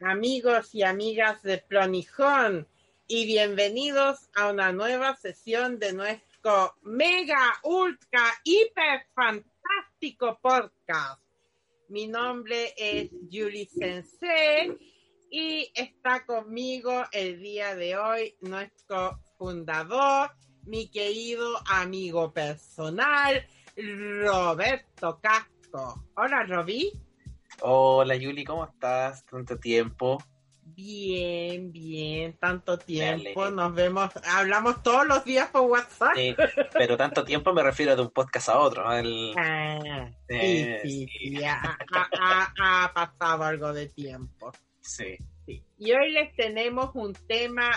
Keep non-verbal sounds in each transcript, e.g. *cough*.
Amigos y amigas de Plonijón y bienvenidos a una nueva sesión de nuestro mega, ultra, hiper fantástico podcast. Mi nombre es Julie Sensei y está conmigo el día de hoy nuestro fundador, mi querido amigo personal, Roberto Casco. Hola, Roby. Hola Yuli, ¿cómo estás? Tanto tiempo. Bien, bien, tanto tiempo. Nos vemos, hablamos todos los días por WhatsApp. Sí, pero tanto tiempo me refiero de un podcast a otro. ¿no? El... Ah, sí, sí, sí. Ha, ha- ha- ha pasado algo de tiempo. Sí. Sí. Y hoy les tenemos un tema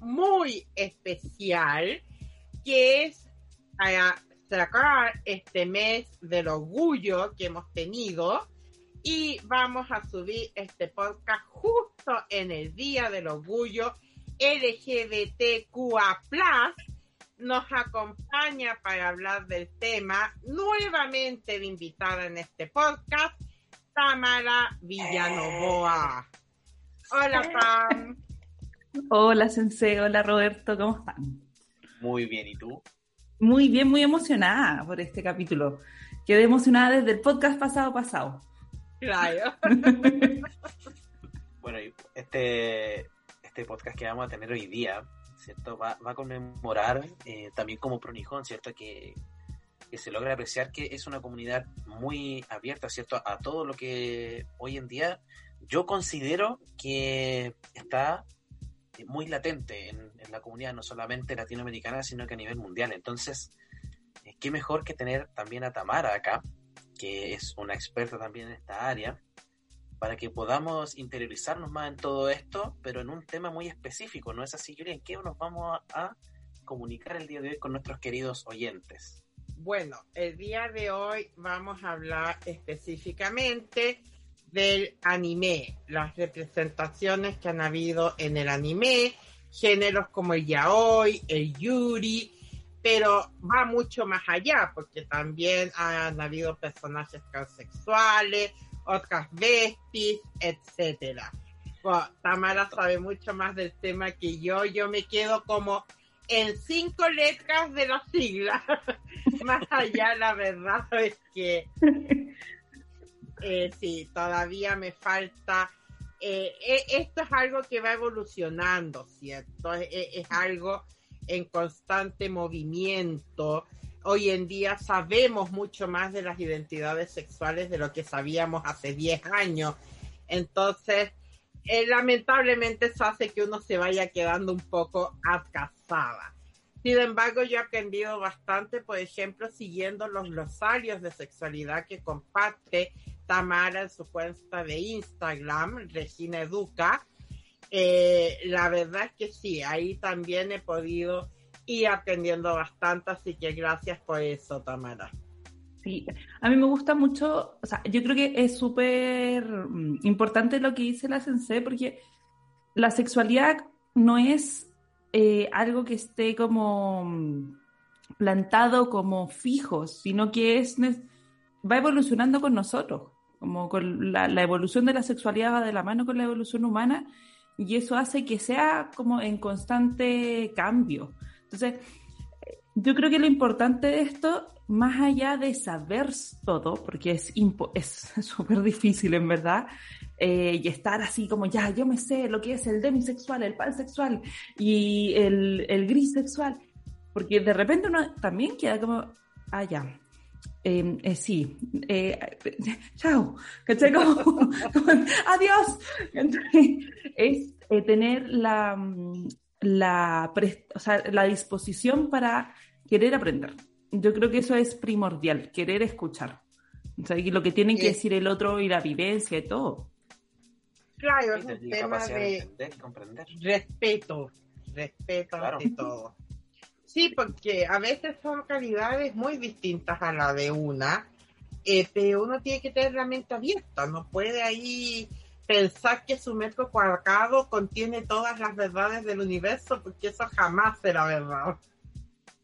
muy especial que es para sacar este mes del orgullo que hemos tenido y vamos a subir este podcast justo en el Día del Orgullo LGBTQA+. Nos acompaña para hablar del tema nuevamente de invitada en este podcast, Tamara Villanovoa. Hola, Pam. Hola, Sensei. Hola, Roberto. ¿Cómo están? Muy bien, ¿y tú? Muy bien, muy emocionada por este capítulo. Quedé emocionada desde el podcast pasado pasado. Claro. *laughs* Bueno, este, este podcast que vamos a tener hoy día, ¿cierto? Va, va a conmemorar eh, también como Pronijón, ¿cierto? Que, que se logra apreciar que es una comunidad muy abierta, ¿cierto? A todo lo que hoy en día yo considero que está muy latente en, en la comunidad, no solamente latinoamericana, sino que a nivel mundial. Entonces, eh, qué mejor que tener también a Tamara acá, que es una experta también en esta área, para que podamos interiorizarnos más en todo esto, pero en un tema muy específico, ¿no es así, Julia? ¿En qué nos vamos a, a comunicar el día de hoy con nuestros queridos oyentes? Bueno, el día de hoy vamos a hablar específicamente del anime, las representaciones que han habido en el anime, géneros como el yaoi, el yuri, pero va mucho más allá, porque también han habido personajes transexuales, otras besties, etcétera. Bueno, Tamara sabe mucho más del tema que yo, yo me quedo como en cinco letras de la sigla. *laughs* más allá, la verdad es que eh, sí, todavía me falta. eh, eh, esto es algo que va evolucionando, ¿cierto? Es algo en constante movimiento. Hoy en día sabemos mucho más de las identidades sexuales de lo que sabíamos hace 10 años. Entonces, eh, lamentablemente eso hace que uno se vaya quedando un poco atrasada. Sin embargo, yo he aprendido bastante, por ejemplo, siguiendo los glosarios de sexualidad que comparte Tamara en su cuenta de Instagram, Regina Educa. Eh, la verdad es que sí, ahí también he podido ir aprendiendo bastante, así que gracias por eso, Tamara. Sí, a mí me gusta mucho, o sea, yo creo que es súper mm, importante lo que dice la Sensei, porque la sexualidad no es eh, algo que esté como mm, plantado como fijo, sino que es va evolucionando con nosotros, como con la, la evolución de la sexualidad va de la mano con la evolución humana y eso hace que sea como en constante cambio. Entonces, yo creo que lo importante de esto, más allá de saber todo, porque es impo- es *laughs* súper difícil en verdad, eh, y estar así como ya, yo me sé lo que es el demisexual, el pansexual y el, el gris sexual, Porque de repente uno también queda como, ah, ya, em, eh, sí, eh, chao, ¿cachai? Como, *laughs* adiós. es eh, tener la, mm, la, o sea, la disposición para querer aprender. Yo creo que eso es primordial, querer escuchar. O sea, y lo que tienen que decir el otro y la vivencia y todo. Claro, es un tema de, respeto, respeto ante todo. Sí, porque a veces son calidades muy distintas a la de una, pero uno tiene que tener la mente abierta, no puede ahí pensar que su metro cuadrado contiene todas las verdades del universo, porque eso jamás será verdad.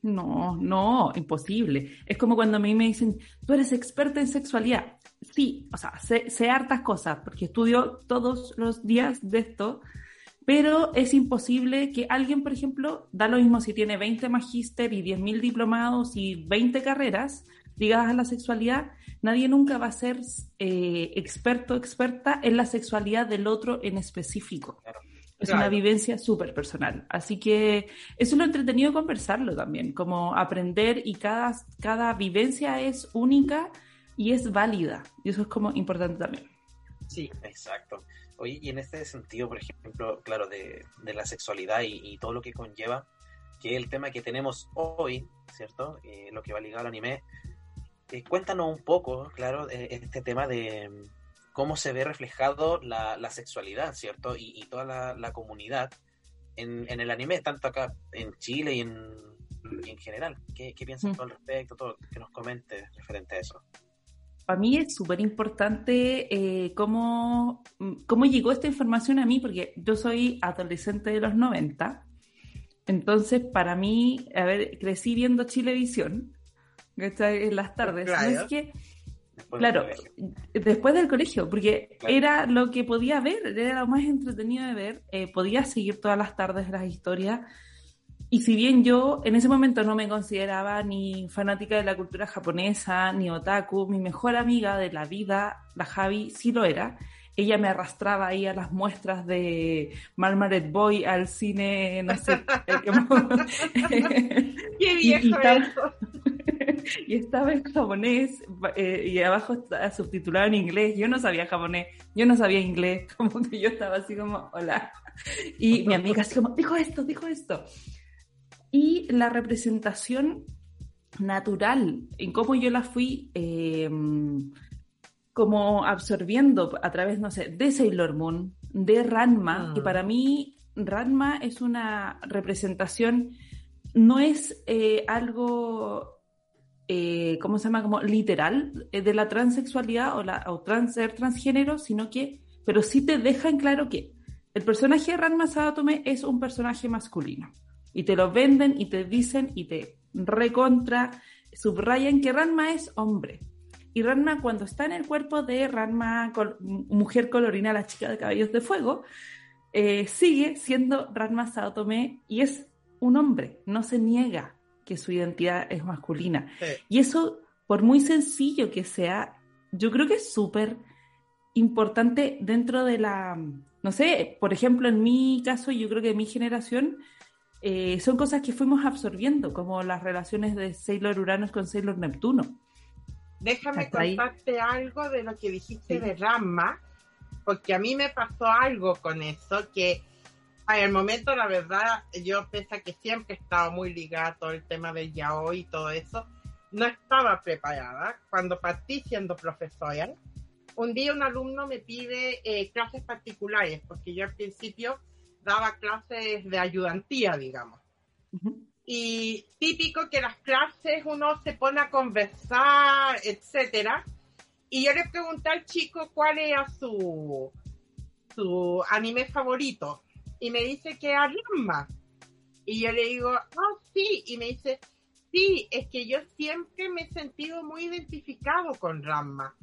No, no, imposible. Es como cuando a mí me dicen, tú eres experta en sexualidad. Sí, o sea, sé, sé hartas cosas, porque estudio todos los días de esto, pero es imposible que alguien, por ejemplo, da lo mismo si tiene 20 magíster y 10.000 diplomados y 20 carreras ligadas a la sexualidad, nadie nunca va a ser eh, experto o experta en la sexualidad del otro en específico. Es una vivencia súper personal. Así que eso es lo entretenido conversarlo también, como aprender y cada, cada vivencia es única y es válida. Y eso es como importante también. Sí, exacto. Oye, y en este sentido, por ejemplo, claro, de, la sexualidad y, todo lo que conlleva, que el tema que tenemos hoy, ¿cierto? Eh, lo que va ligado al anime. Eh, cuéntanos un poco, claro, este tema de mm, cómo se ve reflejado la, sexualidad, ¿cierto? Y, toda la, comunidad en, el anime, tanto acá en Chile y en, en general. ¿Qué, qué piensas mm. al respecto? Todo, que nos comentes referente a eso para mí es súper importante eh, cómo, cómo llegó esta información a mí, porque yo soy adolescente de los 90. Entonces, para mí, a ver, crecí viendo Chilevisión en las tardes. Claro. que, claro, después del colegio, porque era lo que podía ver, era lo más entretenido de ver. Eh, podía seguir todas las tardes las historias y si bien yo en ese momento no me consideraba ni fanática de la cultura japonesa, ni otaku, mi mejor amiga de la vida, la Javi, sí lo era. Ella me arrastraba ahí a las muestras de Marmaret Boy, al cine, no sé. *laughs* ¡Qué *laughs* viejo *laughs* y, estaba, en japonés eh, y abajo estaba subtitulado en inglés. Yo no sabía japonés, yo no sabía inglés, como que yo estaba así como, hola. Y mi amiga así como, dijo esto, dijo esto y la representación natural, en cómo yo la fui eh, como absorbiendo a través, no sé, de Sailor Moon, de Ranma, que ah. para mí Ranma es una representación, no es eh, algo, eh, ¿cómo se llama? Como literal de la transexualidad o, la, o trans, ser transgénero, sino que, pero sí te deja en claro que el personaje de Ranma Sabatome es un personaje masculino y te lo venden y te dicen y te recontra subrayan que Ranma es hombre. Y Ranma cuando está en el cuerpo de Ranma, mujer colorina, la chica de cabellos de fuego, eh, sigue siendo Ranma Saotome y es un hombre, no se niega que su identidad es masculina. Y eso, por muy sencillo que sea, yo creo que es súper importante dentro de la, no sé, por ejemplo, en mi caso, yo creo que mi generación, eh, son cosas que fuimos absorbiendo, como las relaciones de Sailor Uranus con Sailor Neptuno. Déjame contarte algo de lo que dijiste de Rama, porque a mí me pasó algo con eso, que en el momento, la verdad, yo pese a que siempre he estado muy ligada a todo el tema del yaoi y todo eso, no estaba preparada. Cuando partí siendo profesora, un día un alumno me pide eh, clases particulares, porque yo al principio daba clases de ayudantía, digamos. Y típico que las clases uno se pone a conversar, etcétera. Y yo le pregunté al chico cuál era su, su anime favorito. Y me dice que era Ranma. Y yo le digo, ah, sí. Y me dice, sí, es que yo siempre me he sentido muy identificado con Ranma.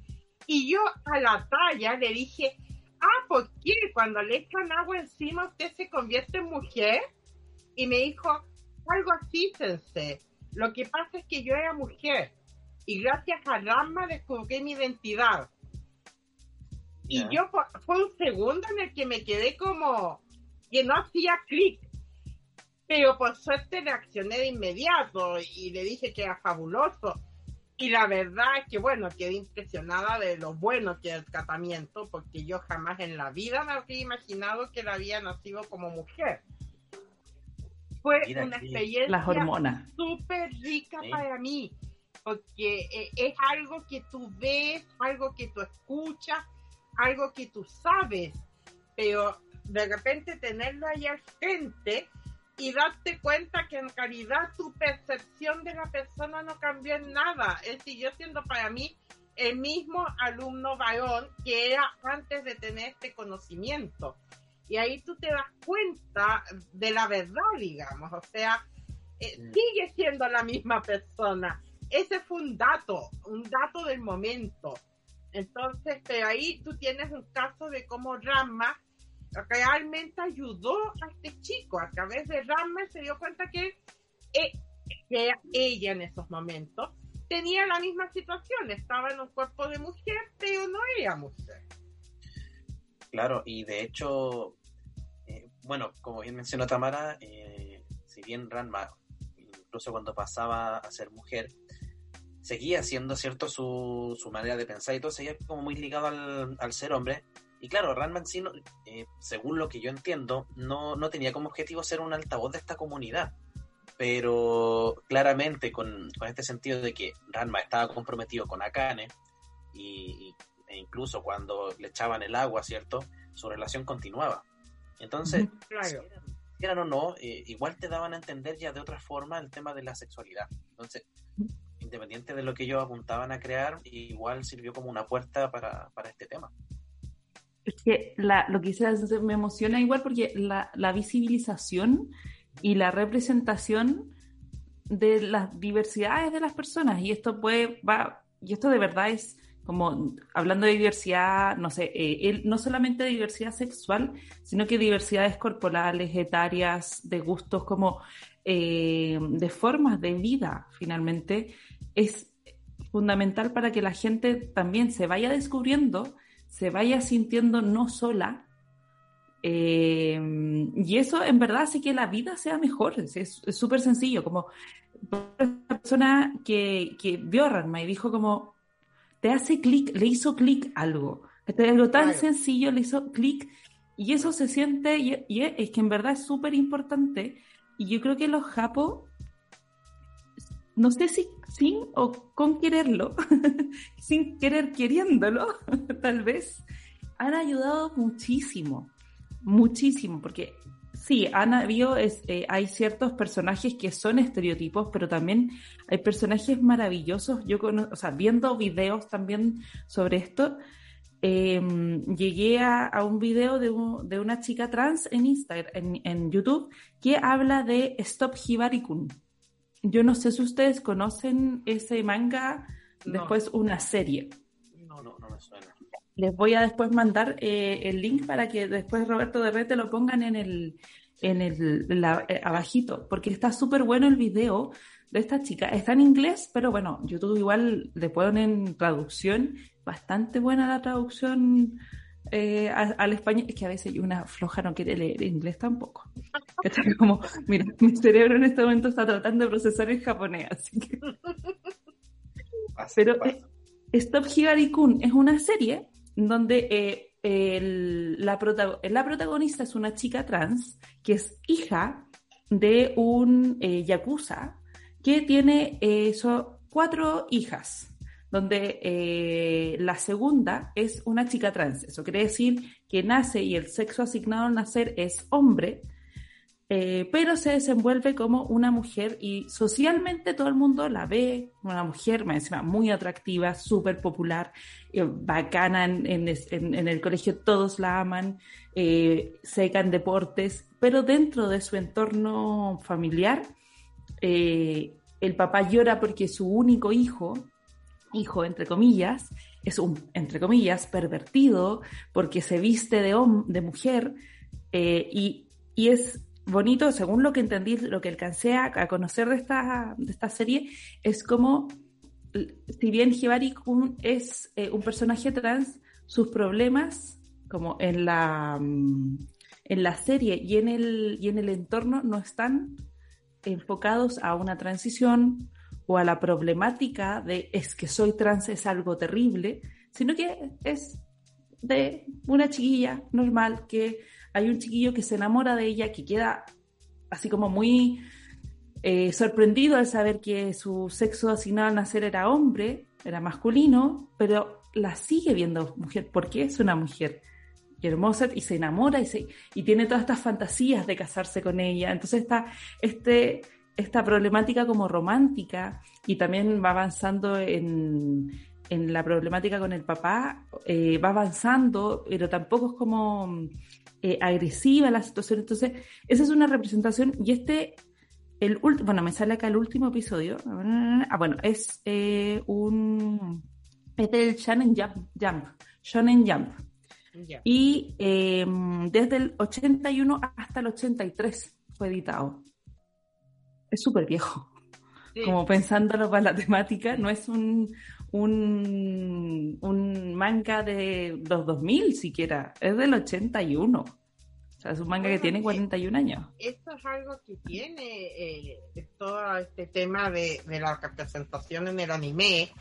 Y yo a la talla le dije, ah, ¿por qué? Cuando le echan agua encima usted se convierte en mujer. Y me dijo, algo así, sensei. Lo que pasa es que yo era mujer y gracias a Rama descubrí mi identidad. Y yo fue un segundo en el que me quedé como que no hacía clic. Pero por suerte reaccioné de inmediato y le dije que era fabuloso. Y la verdad es que, bueno, quedé impresionada de lo bueno que era el tratamiento, porque yo jamás en la vida me habría imaginado que él había nacido como mujer. Fue una experiencia Las hormonas. súper rica para mí, porque eh, es algo que tú ves, algo que tú escuchas, algo que tú sabes, pero de repente tenerlo ahí al frente y darte cuenta que en realidad tu percepción de la persona no cambió en nada. Es decir, yo siendo para mí el mismo alumno varón que era antes de tener este conocimiento. Y ahí tú te das cuenta de la verdad, digamos. O sea, eh, Mm. sigue siendo la misma persona. Ese fue un dato, un dato del momento. Entonces, pero ahí tú tienes un caso de cómo Rama realmente ayudó a este chico. A través de Rama se dio cuenta que, eh, que ella en esos momentos tenía la misma situación. Estaba en un cuerpo de mujer, pero no era mujer. Claro, y de hecho, eh, bueno, como bien mencionó Tamara, eh, si bien Ranma, incluso cuando pasaba a ser mujer, seguía siendo cierto su, su manera de pensar y todo, seguía como muy ligado al, al ser hombre. Y claro, Ranma en sí, no- eh, según lo que yo entiendo, no, no tenía como objetivo ser un altavoz de esta comunidad. Pero claramente con, con este sentido de que Ranma estaba comprometido con Akane y, e incluso cuando le echaban el agua, ¿cierto? Su relación continuaba. Entonces, *laughs* Claro. si eran, si eran o no, eh, igual te daban a entender ya de otra forma el tema de la sexualidad. Entonces, independiente de lo que ellos apuntaban a crear, igual sirvió como una puerta para, para este tema. Es que la, lo que hice me emociona igual porque la, la visibilización y la representación de las diversidades de las personas y esto puede va y esto de verdad es como hablando de diversidad no sé eh, el- no solamente diversidad sexual sino que diversidades corporales etarias de gustos como eh, de formas de vida finalmente es fundamental para que la gente también se vaya descubriendo se vaya sintiendo no sola. eh, y eso en verdad hace que la vida sea mejor. Es súper sencillo. Como una persona que, que vio a Ranma y dijo como, te hace clic, le hizo clic algo. Este, algo tan Claro. sencillo le hizo clic y eso se siente, y, y es que en verdad es súper importante. Y yo creo que los japos, no sé si sin o con quererlo, *laughs* sin querer queriéndolo, *laughs* tal vez, han ayudado muchísimo, muchísimo, porque sí, han habido, es, eh, hay ciertos personajes que son estereotipos, pero también hay personajes maravillosos. Yo, cono- o sea, viendo videos también sobre esto, eh, llegué a, a un video de, un- de una chica trans en Instagram, en, en YouTube, que habla de Stop Hibari-kun. Yo no sé si ustedes conocen ese manga, No. después una serie. No, no, no me suena. Les voy a después mandar eh, el link para que después Roberto de Red te lo pongan en el, en el la- eh, abajito, porque está súper bueno el video de esta chica. Está en inglés, pero bueno, YouTube igual le ponen traducción, bastante buena la traducción eh, al español. Es que a veces una floja no quiere leer inglés tampoco. *laughs* ¿Cachai? Como, mira, mi cerebro en este momento está tratando de procesar el japonés, así que *laughs* Pero, eh, Stop Hibari-kun es una serie donde eh, el- la, protago- la protagonista es una chica trans que es hija de un eh, yakuza que tiene eh, so- cuatro hijas, donde eh, la segunda es una chica trans. Eso quiere decir que nace y el sexo asignado al nacer es hombre, eh, pero se desenvuelve como una mujer y socialmente todo el mundo la ve, una mujer encima muy atractiva, súper popular, eh, bacana en, en el colegio, todos la aman, seca en deportes, pero dentro de su entorno familiar, el papá llora porque su único hijo, hijo entre comillas, es un, entre comillas, pervertido porque se viste de, de mujer eh, y, y es bonito, según lo que entendí, lo que alcancé a, conocer de esta, de esta serie, es como, si bien Hibari es eh, un personaje trans, sus problemas, como en la, mm, en la serie y en el, y en el entorno no están enfocados a una transición a la problemática de es que soy trans es algo terrible, sino que es de una chiquilla normal que hay un chiquillo que se enamora de ella, que queda así como muy eh, sorprendido al saber que su sexo asignado al nacer era hombre, era masculino, pero la sigue viendo mujer porque es una mujer hermosa y se enamora y, se, y tiene todas estas fantasías de casarse con ella. Entonces está este, esta problemática como romántica y también va avanzando en, en la problemática con el papá, eh, va avanzando, pero tampoco es como eh, agresiva la situación. Entonces, esa es una representación y este, el bueno, me sale acá el último episodio. Ah, bueno, es eh, un, es del Shonen Jump, Jump Shonen Jump. Y em, desde el 81 hasta el 83 fue editado. Es súper viejo. Como pensándolo para la temática, no es un, un, un manga de los 2000 siquiera, es del 81. O sea, es un manga que tiene 41 años. Esto es algo que tiene eh, todo este tema de, de la representación en el anime,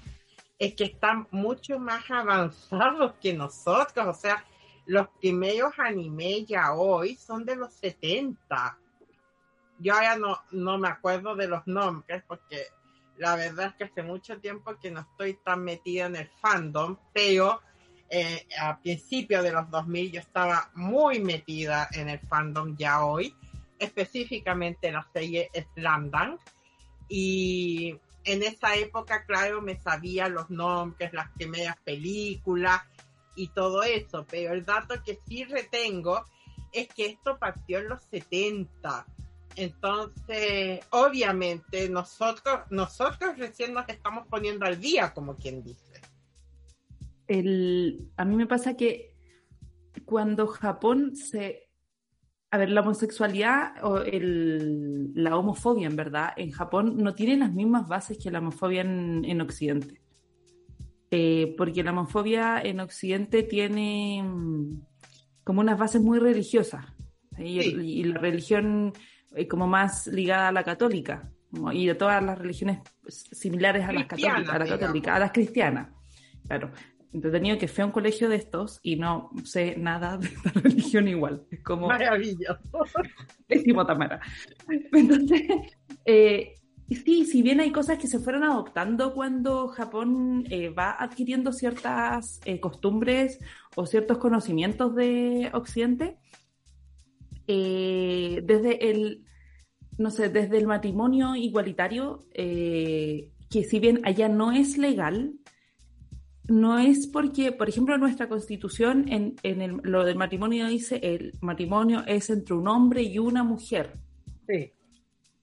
es que están mucho más avanzados que nosotros. O sea, los primeros animes ya hoy son de los 70. Yo ya no, no me acuerdo de los nombres porque la verdad es que hace mucho tiempo que no estoy tan metida en el fandom, pero eh, a principios de los 2000 yo estaba muy metida en el fandom ya hoy, específicamente la serie Slam Dunk. Y en esa época, claro, me sabía los nombres, las primeras películas y todo eso, pero el dato que sí retengo es que esto partió en los 70. Entonces, obviamente, nosotros, nosotros recién nos estamos poniendo al día, como quien dice. El, a mí me pasa que cuando Japón se a ver, la homosexualidad o el, la homofobia, en verdad, en Japón no tiene las mismas bases que la homofobia en, Occidente. Eh, porque la homofobia en Occidente tiene mm, como unas bases muy religiosas. Y, la religión eh, como más ligada a la católica. y de todas las religiones similares a las católicas, a la católica, a las cristianas. Claro entretenido que fue a un colegio de estos y no sé nada de esta *laughs* religión igual. Es como... Maravilloso. *laughs* Pésimo, Tamara. Entonces, eh, sí, si bien hay cosas que se fueron adoptando cuando Japón eh, va adquiriendo ciertas eh, costumbres o ciertos conocimientos de Occidente, desde el, no sé, desde el matrimonio igualitario, que si bien allá no es legal, no es porque, por ejemplo, nuestra constitución, en, en lo del matrimonio dice, el matrimonio es entre un hombre y una mujer. Sí.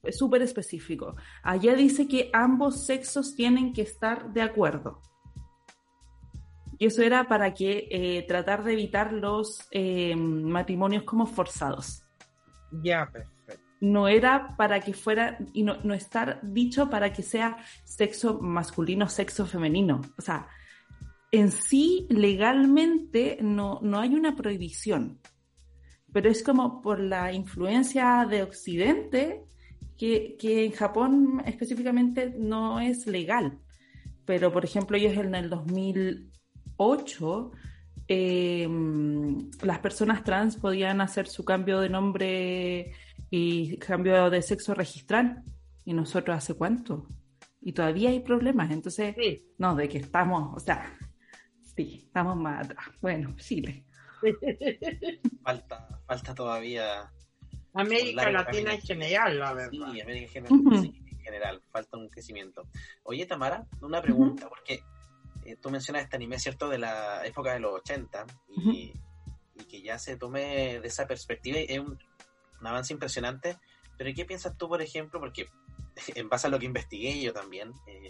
Es súper específico. Allá dice que ambos sexos tienen que estar de acuerdo. Y eso era para que eh, tratar de evitar los eh, matrimonios como forzados. Ya, perfecto. No era para que fuera, y no, no estar dicho para que sea sexo masculino, sexo femenino. O sea, en sí legalmente no, no hay una prohibición, pero es como por la influencia de Occidente que, en Japón específicamente no es legal. Pero, por ejemplo, ellos en el 2008 em, las personas trans podían hacer su cambio de nombre y cambio de sexo registral. ¿Y nosotros hace cuánto? Y todavía hay problemas. Entonces, no, de que estamos, o sea, Sí, estamos más atrás. Bueno, Chile. *laughs* falta, falta todavía. América Latina en general, la verdad. Sí, América en general, falta un crecimiento. Oye, Tamara, una pregunta, porque eh, tú mencionas este anime, ¿cierto?, de la época de los 80 y, que ya se tome de esa perspectiva, es un, avance impresionante. Pero ¿qué piensas tú, por ejemplo? Porque *laughs* en base a lo que investigué yo también, eh,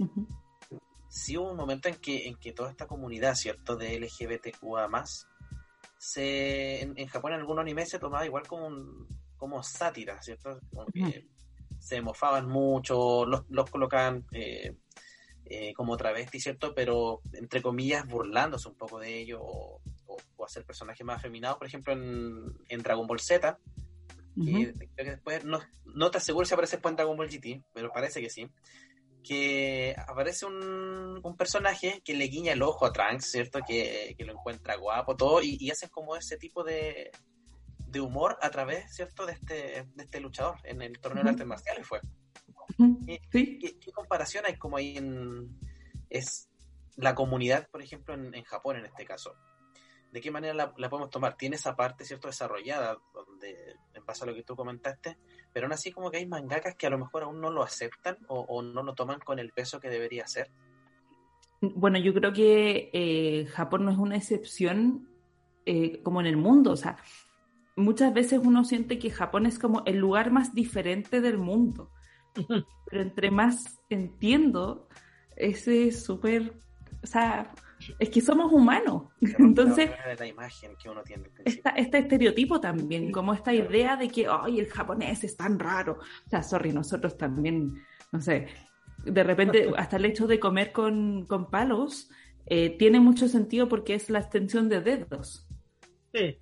sí hubo un momento en que, en que toda esta comunidad, ¿cierto?, de LGBTQA más, se, en, Japón en algunos animes se tomaba igual como, como sátira, ¿cierto? Como que se mofaban mucho, los, los colocaban eh, eh, como travesti, ¿cierto? Pero, entre comillas, burlándose un poco de ello o, ser personajes más afeminados, por ejemplo, en, en Dragon Ball Z, que, después no, no, te aseguro si aparece después en Dragon Ball GT, pero parece que sí. Que aparece un, un personaje que le guiña el ojo a Trunks, ¿cierto? Que, que lo encuentra guapo, todo, y, y hacen como ese tipo de, de humor a través, ¿cierto?, de este, de este luchador en el torneo de artes marciales fue. ¿Sí? ¿Qué, comparación hay como ahí en es la comunidad, por ejemplo, en, en Japón en este caso? ¿De qué manera la, la, podemos tomar? Tiene esa parte, ¿cierto?, desarrollada, donde, en base a lo que tú comentaste, pero aún así como que hay mangakas que a lo mejor aún no lo aceptan o, o no lo toman con el peso que debería ser. Bueno, yo creo que eh, Japón no es una excepción eh, como en el mundo, o sea, muchas veces uno siente que Japón es como el lugar más diferente del mundo. *laughs* Pero entre más entiendo, ese es súper, o sea, es que somos humanos. *laughs* Entonces, la imagen que uno tiene este estereotipo también, como esta idea de que, ay, el japonés es tan raro. O sea, sorry, nosotros también, no sé, de repente *laughs* hasta el hecho de comer con, con palos eh, tiene mucho sentido porque es la extensión de dedos. Sí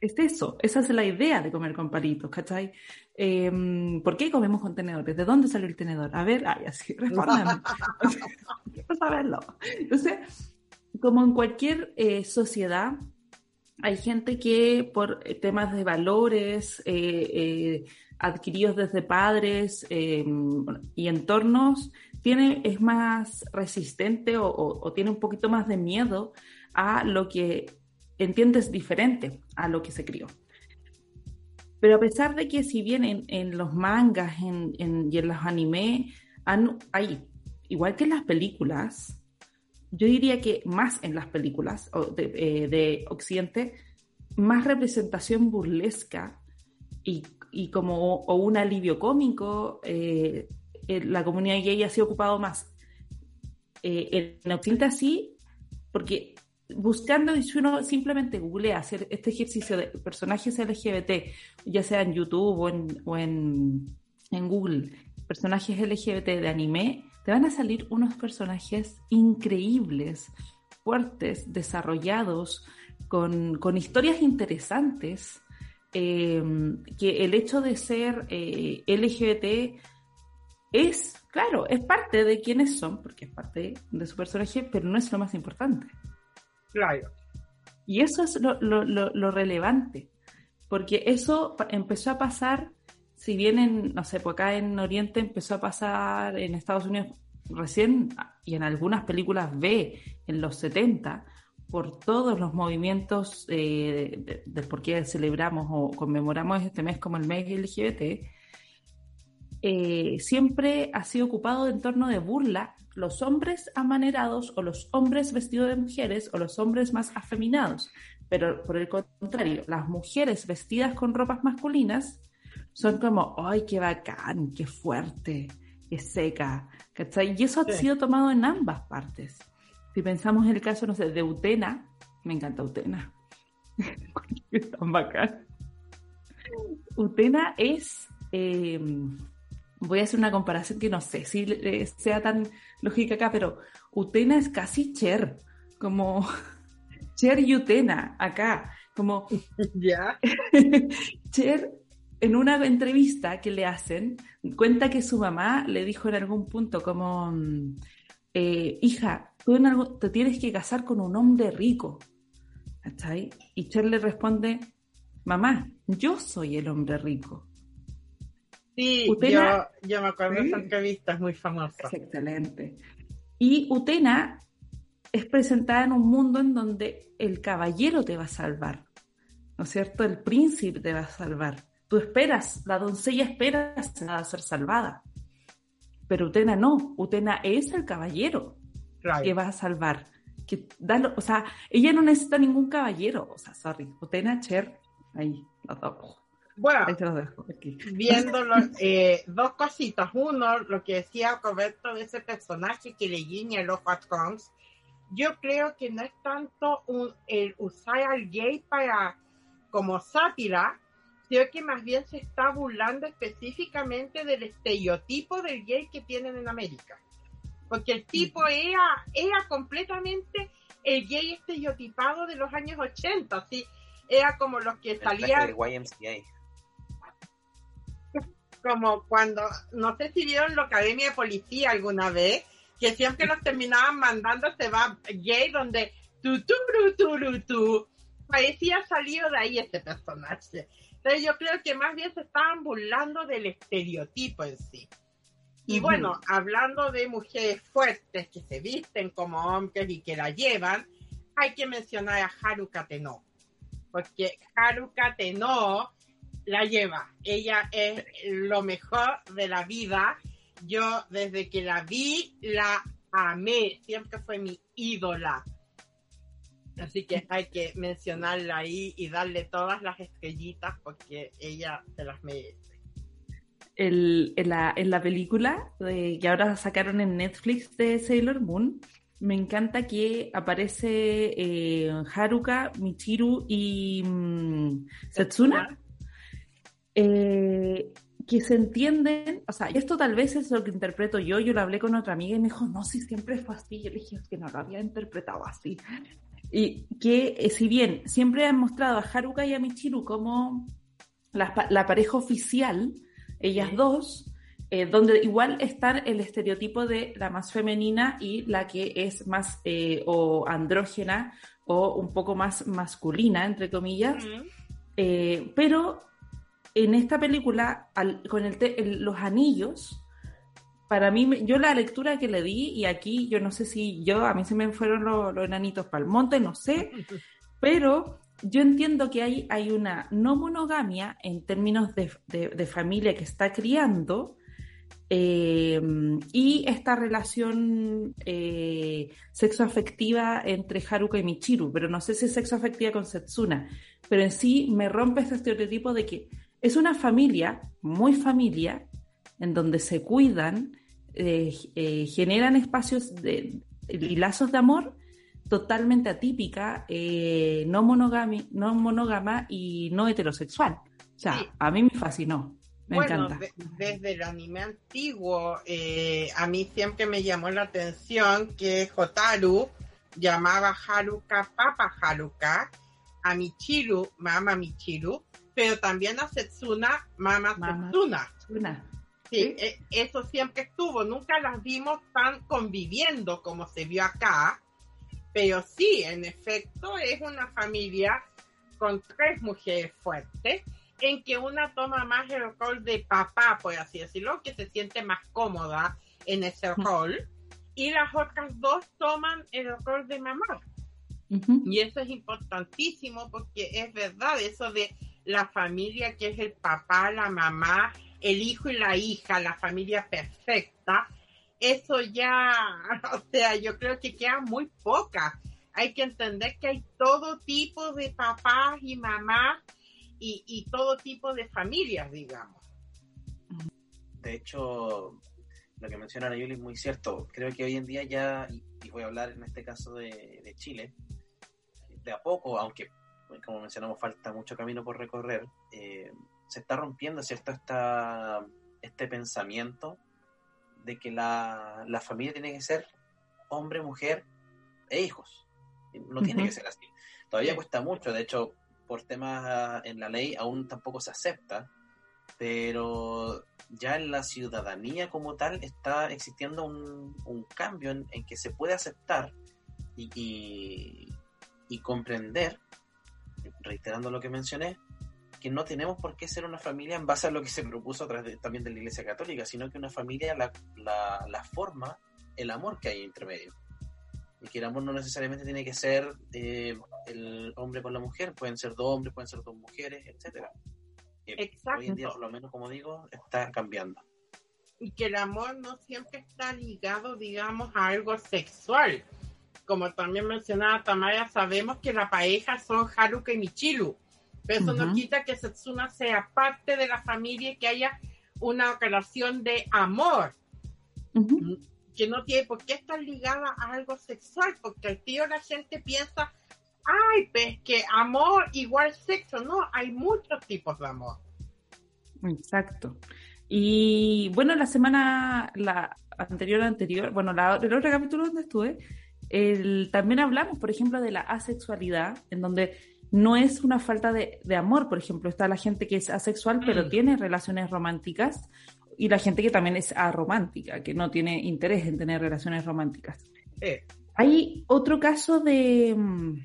es eso, esa es la idea de comer con palitos, ¿cachai? Eh, ¿Por qué comemos con tenedores? ¿De dónde salió el tenedor? A ver, ay, así, *laughs* respondan. Quiero saberlo. Entonces, como en cualquier eh, sociedad, hay gente que por temas de valores eh, adquiridos desde padres y entornos, tiene, es más resistente o, o tiene un poquito más de miedo a lo que entiendes diferente a lo que se crió. Pero a pesar de que si bien en, los mangas en, y en los anime hay, igual que en las películas, yo diría que más en las películas de, eh, de Occidente, más representación burlesca y, y como un alivio cómico, eh, la comunidad gay ha sido ocupado más. Eh, en Occidente así, porque buscando y si uno simplemente googlea hacer este ejercicio de personajes LGBT, ya sea en YouTube o en, Google, personajes LGBT de anime, te van a salir unos personajes increíbles, fuertes, desarrollados, con, con historias interesantes, eh, que el hecho de ser eh, LGBT es, claro, es parte de quienes son, porque es parte de su personaje, pero no es lo más importante. Claro. Y eso es lo, relevante, porque eso empezó a pasar, si bien en, no sé, pues acá en Oriente empezó a pasar en Estados Unidos recién y en algunas películas B en los 70, por todos los movimientos eh, de, de, por qué celebramos o conmemoramos este mes como el mes LGBT, eh, siempre ha sido ocupado en torno de burla los hombres amanerados o los hombres vestidos de mujeres o los hombres más afeminados. Pero por el contrario, las mujeres vestidas con ropas masculinas son como, ¡ay, qué bacán, qué fuerte, qué seca! Y eso ha sido tomado en ambas partes. Si pensamos en el caso, no sé, de Utena, me encanta Utena. *laughs* es tan bacán. Utena es... Eh, voy a hacer una comparación que no sé si sea tan lógica acá, pero Utena es casi Cher, como *laughs* Cher y Utena acá, como *laughs* ya. *laughs* Cher en una entrevista que le hacen cuenta que su mamá le dijo en algún punto como eh, hija, tú en algo, te tienes que casar con un hombre rico. Y Cher le responde, mamá, yo soy el hombre rico. Sí, Utena, yo, yo, me acuerdo ¿sí? de esa entrevista, es muy famosa. Es excelente. Y Utena es presentada en un mundo en donde el caballero te va a salvar, ¿no es cierto? El príncipe te va a salvar. Tú esperas, la doncella espera a ser salvada. Pero Utena no, Utena es el caballero right. que va a salvar. Que da, o sea, ella no necesita ningún caballero. O sea, sorry, Utena, Cher, ahí, los dos. Bueno, viéndolo, eh, dos cositas. Uno, lo que decía Roberto de ese personaje que le guiña el ojo a Trunks. Yo creo que no es tanto un, el usar al gay para como sátira, sino que más bien se está burlando específicamente del estereotipo del gay que tienen en América. Porque el tipo era, era completamente el gay estereotipado de los años 80, así era como los que salían como cuando, no sé si vieron la Academia de Policía alguna vez, que siempre los terminaban mandando se va gay, donde tu, tu, tu, tu, parecía salido de ahí este personaje. Entonces yo creo que más bien se estaban burlando del estereotipo en sí. Y bueno, hablando de mujeres fuertes que se visten como hombres y que la llevan, hay que mencionar a Haruka Teno. Porque Haruka Teno la lleva. Ella es lo mejor de la vida. Yo desde que la vi, la amé. Siempre fue mi ídola. Así que hay que mencionarla ahí y darle todas las estrellitas porque ella se las merece. en, la, en, la, película de, que ahora sacaron en Netflix de Sailor Moon, me encanta que aparece eh, Haruka, Michiru y mm, Setsuna. Eh, que se entienden, o sea, y esto tal vez es lo que interpreto yo, yo lo hablé con otra amiga y me dijo, no, si siempre fue así, yo le dije, es que no lo había interpretado así. Y que eh, si bien siempre han mostrado a Haruka y a Michiru como la, pareja oficial, ellas dos, eh, donde igual están el estereotipo de la más femenina y la que es más o andrógena o un poco más masculina, entre comillas, pero en esta película, con el los anillos, para mí, yo la lectura que le di, y aquí yo no sé si yo, a mí se me fueron los, enanitos para el monte, no sé, *laughs* pero yo entiendo que hay, hay una no monogamia en términos de, familia que está criando, eh, y esta relación eh, sexoafectiva entre Haruka y Michiru, pero no sé si es sexoafectiva con Setsuna, pero en sí me rompe ese estereotipo de que es una familia, muy familia, en donde se cuidan, eh, eh, generan espacios de, y lazos de amor totalmente atípica, eh, no, monogami, no monógama y no heterosexual. O sea, a mí me fascinó. Me encanta. desde el anime antiguo, a mí siempre me llamó la atención que Jotaru llamaba Haruka Papa Haruka, a Michiru Mama Michiru, pero también a Setsuna, Mama, Setsuna. Sí, e, eso siempre estuvo. Nunca las vimos tan conviviendo como se vio acá. Pero sí, en efecto, es una familia con tres mujeres fuertes, en que una toma más el rol de papá, por así decirlo, que se siente más cómoda en ese rol, y las otras dos toman el rol de mamá. Y eso es importantísimo porque es verdad, eso de la familia que es el papá, la mamá, el hijo y la hija, la familia perfecta, eso ya, *laughs* o sea, yo creo que queda muy poca. Hay que entender que hay todo tipo de papás y mamás y, todo tipo de familias, digamos. De hecho, lo que menciona Yuli es muy cierto. Creo que hoy en día ya, y, voy a hablar en este caso de, de Chile, de a poco, aunque como mencionamos, falta mucho camino por recorrer, eh, se está rompiendo, ¿cierto?, Esta, este pensamiento de que la, familia tiene que ser hombre, mujer e hijos. No tiene que ser así. Todavía cuesta mucho, de hecho, por temas en la ley aún tampoco se acepta, pero ya en la ciudadanía como tal está existiendo un, cambio en, que se puede aceptar y, y comprender reiterando lo que mencioné, que no tenemos por qué ser una familia en base a lo que se propuso a través también de la Iglesia Católica, sino que una familia la, la, forma el amor que hay entre medio. Y que el amor no necesariamente tiene que ser eh, el hombre con la mujer, pueden ser dos hombres, pueden ser dos mujeres, etcétera. Hoy en día, por lo menos, como digo, está cambiando. Y que el amor no siempre está ligado, digamos, a algo sexual como también mencionaba Tamaya, sabemos que la pareja son Haruka y Michiru, pero eso no quita que Setsuna sea parte de la familia y que haya una relación de amor, que no tiene por qué estar ligada a algo sexual, porque el tío la gente piensa, ay, pues que amor igual sexo, no, hay muchos tipos de amor. Exacto. Y bueno, la semana, la anterior, anterior, bueno, la, el otro capítulo donde estuve, el, también hablamos, por ejemplo, de la asexualidad, en donde no es una falta de, amor, por ejemplo, está la gente que es asexual pero mm. tiene relaciones románticas y la gente que también es aromántica, que no tiene interés en tener relaciones románticas. Hay otro caso de mm,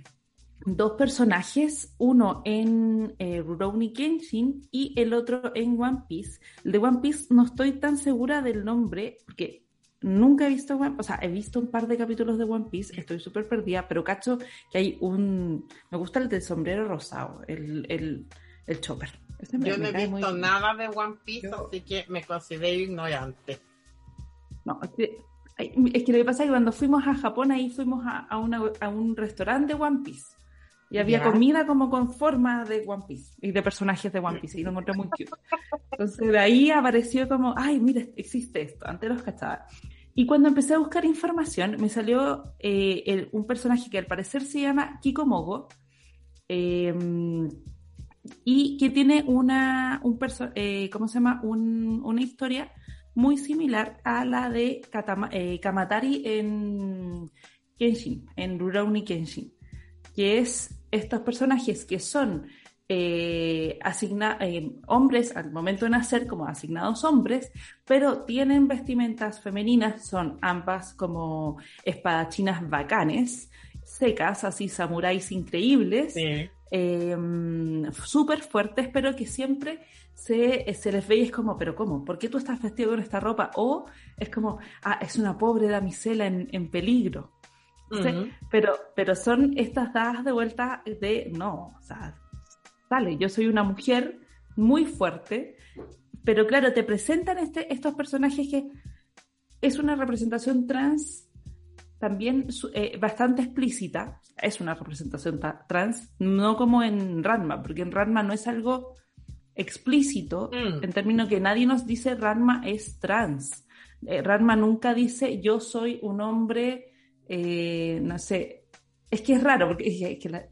dos personajes, uno en eh, Rurouni Kenshin y el otro en One Piece. El de One Piece no estoy tan segura del nombre, porque Nunca he visto One, o sea, he visto un par de capítulos de One Piece, estoy súper perdida, pero cacho que hay un, me gusta el del sombrero rosado, el, el, el chopper. Yo no he visto nada de One Piece, así que me considero ignorante. No, es que, es que lo que pasa es que cuando fuimos a Japón, ahí fuimos a, a, una, a un restaurante de One Piece. Y había comida como con forma de One Piece y de personajes de One Piece y lo encontré muy cute. Entonces de ahí apareció como, ay, mira, existe esto, antes los cachaba. Y cuando empecé a buscar información, me salió eh, un personaje que al parecer se llama Kiko Mogo em, y que tiene una, un eh, ¿cómo se llama? una historia muy similar a la de eh, Kamatari en Kenshin, en Rurouni Kenshin, que es estos personajes que son eh, asigna, eh, hombres al momento de nacer como asignados hombres, pero tienen vestimentas femeninas, son ambas como espadachinas bacanes, secas, así samuráis increíbles, em, súper fuertes, pero que siempre se, se, les ve y es como, pero ¿cómo? ¿Por qué tú estás vestido con esta ropa? O es como, ah, es una pobre damisela en, en peligro. pero, pero son estas dadas de vuelta de, no, o sea, Vale, yo soy una mujer muy fuerte, pero claro, te presentan este, estos personajes que es una representación trans también eh, bastante explícita, es una representación trans, no como en Ranma, porque en Ranma no es algo explícito, mm. en términos que nadie nos dice Ranma es trans. Eh, Ranma nunca dice yo soy un hombre, eh, no sé, es que es raro, porque es que,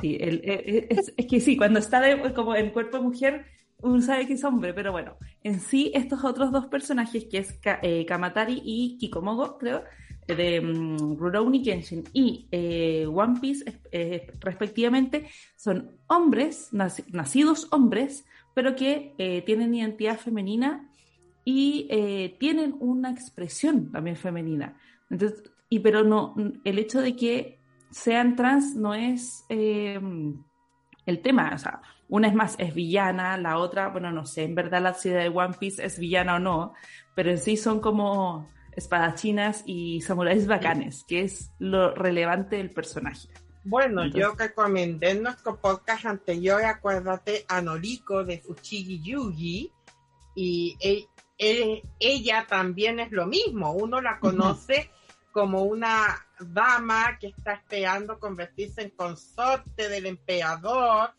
sí, es, que sí, cuando está como en cuerpo de mujer, uno sabe que es hombre, pero bueno, en sí estos otros dos personajes, que es eh, Kamatari y Kikomogo, creo, de um, Rurouni Kenshin y eh, One Piece, eh, respectivamente, son hombres, nacidos hombres, pero que tienen identidad femenina y tienen una expresión también femenina. Entonces, y pero no, el hecho de que sean trans no es eh, el tema. O sea, una es más, es villana, la otra, bueno, no sé, en verdad la ciudad de One Piece es villana o no, pero en sí son como espadachinas y samuráis bacanes, que es lo relevante del personaje. Bueno, yo que comenté en nuestro podcast anterior, acuérdate a Noriko de Fuchigi Yugi, y ella también es lo mismo, uno la conoce como una dama que está esperando convertirse en consorte del emperador,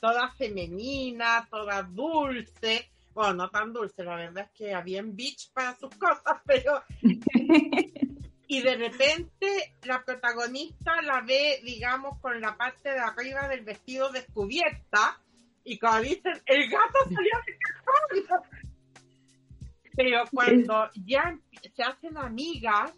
toda femenina, toda dulce. Bueno, no tan dulce, la verdad es que había en bitch para sus cosas, *laughs* pero... *laughs* y de repente la protagonista la ve, digamos, con la parte de arriba del vestido descubierta y como dicen, el gato salió de cajón. *laughs* Pero cuando ya se hacen amigas,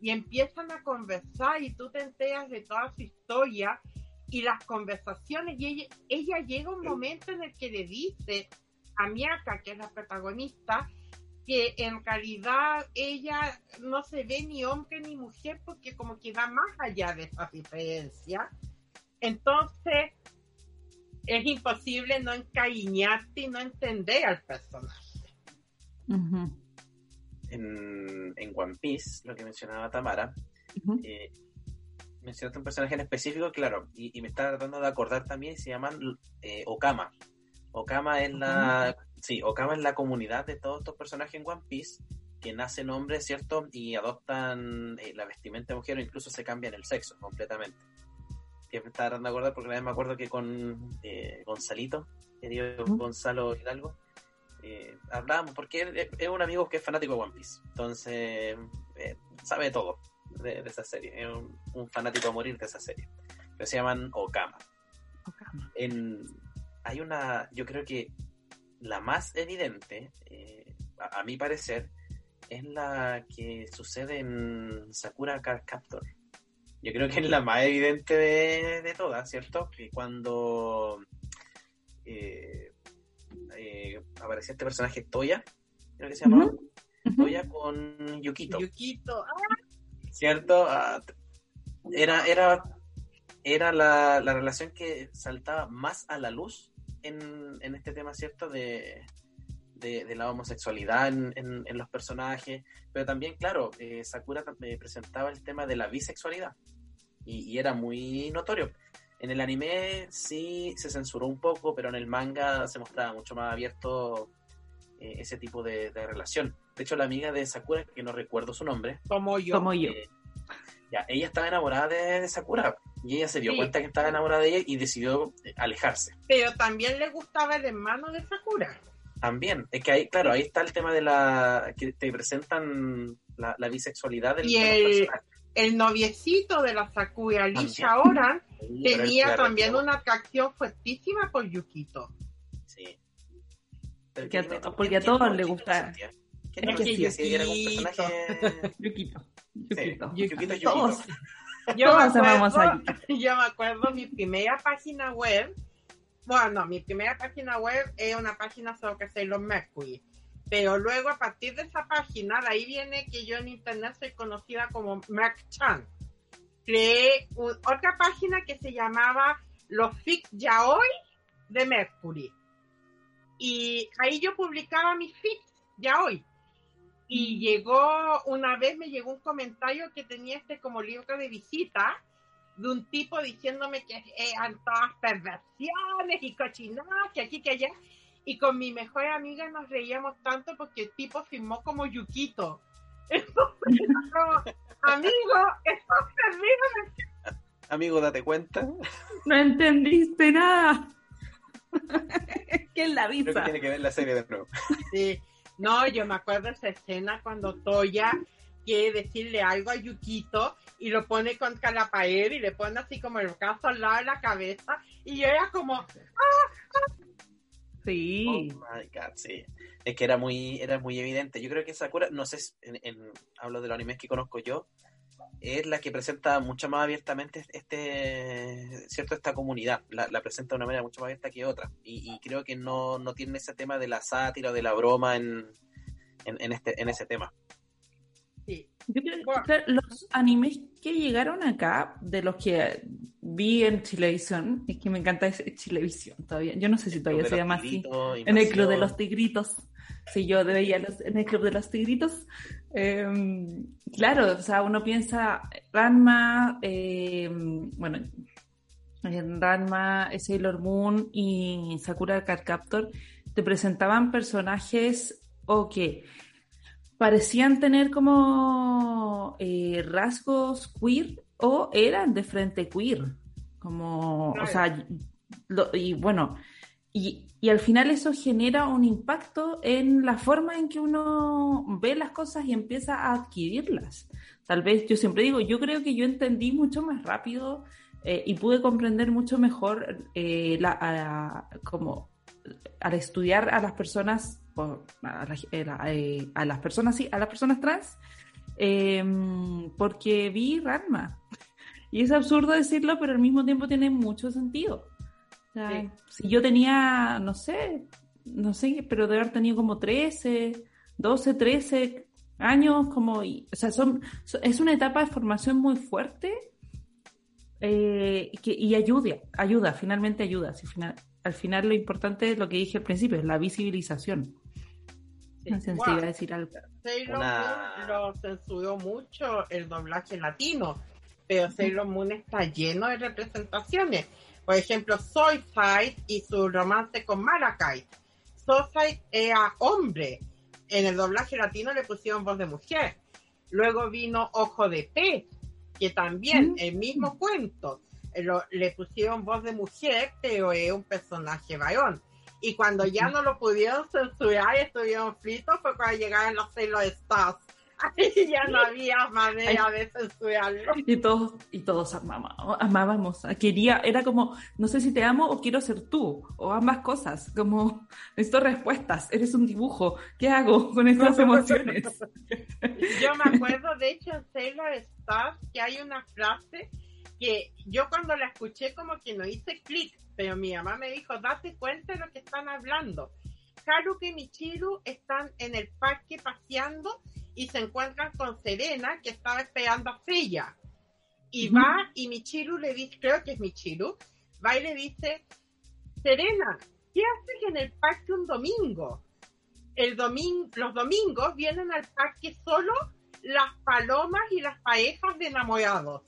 y empiezan a conversar y tú te enteras de toda su historia y las conversaciones y ella, llega un momento en el que le dice a Miaka, que es la protagonista, que en realidad ella no se ve ni hombre ni mujer porque como que va más allá de esa diferencia. Entonces es imposible no encariñarte y no entender al personaje en, en One Piece, lo que mencionaba Tamara, eh, mencionaste un personaje en específico, claro, y, me está tratando de acordar también, se llaman eh, Okama. Okama es la, sí, Okama es la comunidad de todos estos personajes en One Piece que nacen hombres, ¿cierto? Y adoptan eh, la vestimenta de mujer o incluso se cambian el sexo completamente. Que me está tratando de acordar porque me acuerdo que con eh, Gonzalito, querido Gonzalo Hidalgo, eh, hablábamos, porque es un amigo que es fanático de One Piece, entonces eh, sabe todo de, esa serie, es un, fanático a morir de esa serie, pero se llaman Okama. En, hay una, yo creo que la más evidente, eh, a, mi parecer, es la que sucede en Sakura Card Captor. yo creo que es la más evidente de, de todas, ¿cierto? Que cuando eh, eh, aparecía este personaje Toya, creo que se llamaba, Toya con Yukito. Yukito, ¿Cierto? Ah, era, era, era la, la relación que saltaba más a la luz en, en este tema, ¿cierto? De, de, la homosexualidad en, en, los personajes, pero también, claro, eh, Sakura presentaba el tema de la bisexualidad y, era muy notorio. En el anime sí se censuró un poco, pero en el manga se mostraba mucho más abierto eh, ese tipo de, relación. De hecho, la amiga de Sakura, que no recuerdo su nombre, como yo, como yo. Eh, ya, ella estaba enamorada de, Sakura y ella se dio cuenta que estaba enamorada de ella y decidió alejarse. Pero también le gustaba el hermano de Sakura. También, es que ahí, claro, ahí está el tema de la que te presentan la, bisexualidad del y el, el noviecito de la Sakura, Alicia ahora, *laughs* tenía también una atracción fuertísima por Yukito. Sí. Porque a, porque a todos les gusta. ¿Quién es que era un personaje? Yukito. Yukito. Yukito, Todos. Yo, me acuerdo, *laughs* yo me acuerdo mi primera página web bueno, mi primera página web es una página sobre Sailor Mercury. Pero luego, a partir de esa página, de ahí viene que yo en internet soy conocida como Merc Chan. Creé otra página que se llamaba Los Fic Yaoi de Mercury. Y ahí yo publicaba mis fics Yaoi. Y mm. llegó, una vez me llegó un comentario que tenía este como libro de visita de un tipo diciéndome que eran todas perversiones y cochinadas, que aquí, que allá. Y con mi mejor amiga nos reíamos tanto porque el tipo firmó como Yukito. *laughs* amigo, estás perdido. Amigo, date cuenta. No entendiste nada. *laughs* ¿Qué es la visa? Creo que tiene que ver la serie de nuevo. Sí. No, yo me acuerdo esa escena cuando Toya quiere decirle algo a Yukito y lo pone contra la pared y le pone así como el brazo al lado de la cabeza y yo era como ¡Ah! ¡Ah! Sí. Oh my god, sí. Es que era muy, era muy evidente. Yo creo que Sakura, no sé, en, hablo de los animes que conozco yo, es la que presenta mucho más abiertamente este, cierto, esta comunidad. La, presenta de una manera mucho más abierta que otra. Y, creo que no, no, tiene ese tema de la sátira o de la broma en, en, este, en ese tema. Yo creo que los animes que llegaron acá, de los que vi en Chilevisión, es que me encanta ese Chilevisión todavía. Yo no sé si todavía se llama así. En el Club de los Tigritos. Si yo veía los, en el Club de los Tigritos. Em, claro, o sea, uno piensa Ranma, em, bueno, Ranma, Sailor Moon y Sakura Card Captor te presentaban personajes o que parecían tener como eh, rasgos queer o eran de frente queer. Como, o sea, y bueno, y, y, al final eso genera un impacto en la forma en que uno ve las cosas y empieza a adquirirlas. Tal vez yo siempre digo, yo creo que yo entendí mucho más rápido eh, y pude comprender mucho mejor eh, la, como al estudiar a las personas eh, eh, a, las personas sí, a las personas trans, em, porque vi Ranma. *laughs* Y es absurdo decirlo, pero al mismo tiempo tiene mucho sentido. Si yo tenía, no sé, no sé, pero de haber tenido como 13, 12, 13 años, como, o sea, son, es una etapa de formación muy fuerte eh, que, y ayuda, ayuda, finalmente ayuda. Si final, al final lo importante es lo que dije al principio, es la visibilización. No sé si decir algo. Sailor Moon lo censuró mucho el doblaje latino, pero Sailor Moon está lleno de representaciones. Por ejemplo, Soyside y su romance con Malakai. Soyside era hombre. En el doblaje latino le pusieron voz de mujer. Luego vino Ojo de Pez, que también el mismo cuento. Eh, le pusieron voz de mujer, pero es un personaje varón. Y cuando ya no lo pudieron censurar y estuvieron fritos fue cuando llegaron los Sailor Stars *laughs* Ahí ya no había manera de censurarlo. Y todos, y todos amábamos, amábamos. Quería, era como, no sé si te amo o quiero ser tú, o ambas cosas, como, necesito respuestas, eres un dibujo, ¿qué hago con estas *laughs* emociones? Yo me acuerdo, de hecho, en Sailor Stars, que hay una frase que yo cuando la escuché como que no hice clic, pero mi mamá me dijo, date cuenta de lo que están hablando. Haruka y Michiru están en el parque paseando y se encuentran con Serena, que estaba esperando a Freya. Y va y Michiru le dice, creo que es Michiru, va y le dice, Serena, ¿qué haces en el parque un domingo? El domingo, los domingos vienen al parque solo las palomas y las parejas de enamorados.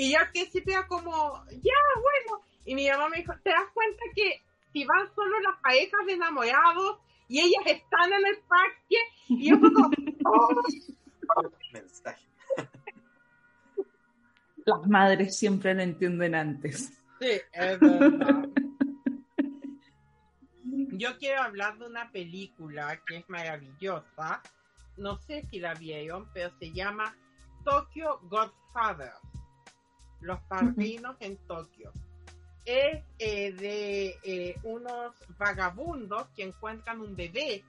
Y yo al principio era como, ya, bueno. Y mi mamá me dijo, ¿te das cuenta que si van solo las parejas de enamorados y ellas están en el parque? Y yo como, *laughs* oh. Mensaje. Las madres siempre lo entienden antes. Sí, es verdad. *laughs* Yo quiero hablar de una película que es maravillosa. No sé si la vieron, pero se llama Tokyo Godfather. Los padrinos en Tokio. Es eh, de eh, unos vagabundos que encuentran un bebé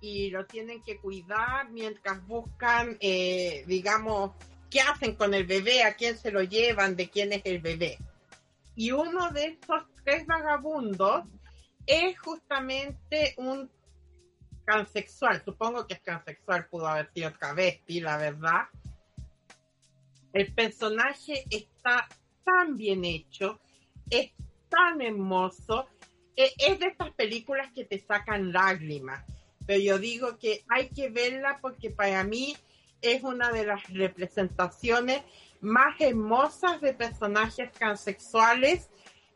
y lo tienen que cuidar mientras buscan, eh, digamos, qué hacen con el bebé, a quién se lo llevan, de quién es el bebé. Y uno de estos tres vagabundos es justamente un transexual, supongo que es transexual, pudo haber sido travesti, la verdad. El personaje está tan bien hecho, es tan hermoso, e- es de estas películas que te sacan lágrimas, pero yo digo que hay que verla porque para mí es una de las representaciones más hermosas de personajes transexuales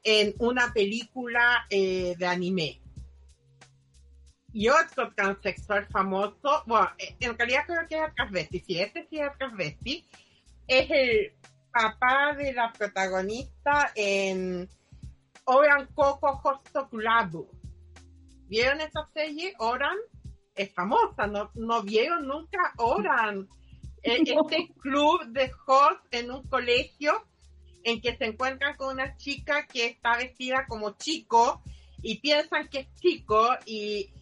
en una película eh, de anime. Y otro transexual famoso, bueno, eh, en realidad creo que es transvesti, sí, este sí es transvesti, es el papá de la protagonista en Oran Coco Hosto Club. ¿Vieron esa serie? Oran es famosa, ¿no, no vieron nunca Oran? *laughs* Eh, Este club de host en un colegio en que se encuentran con una chica que está vestida como chico y piensan que es chico y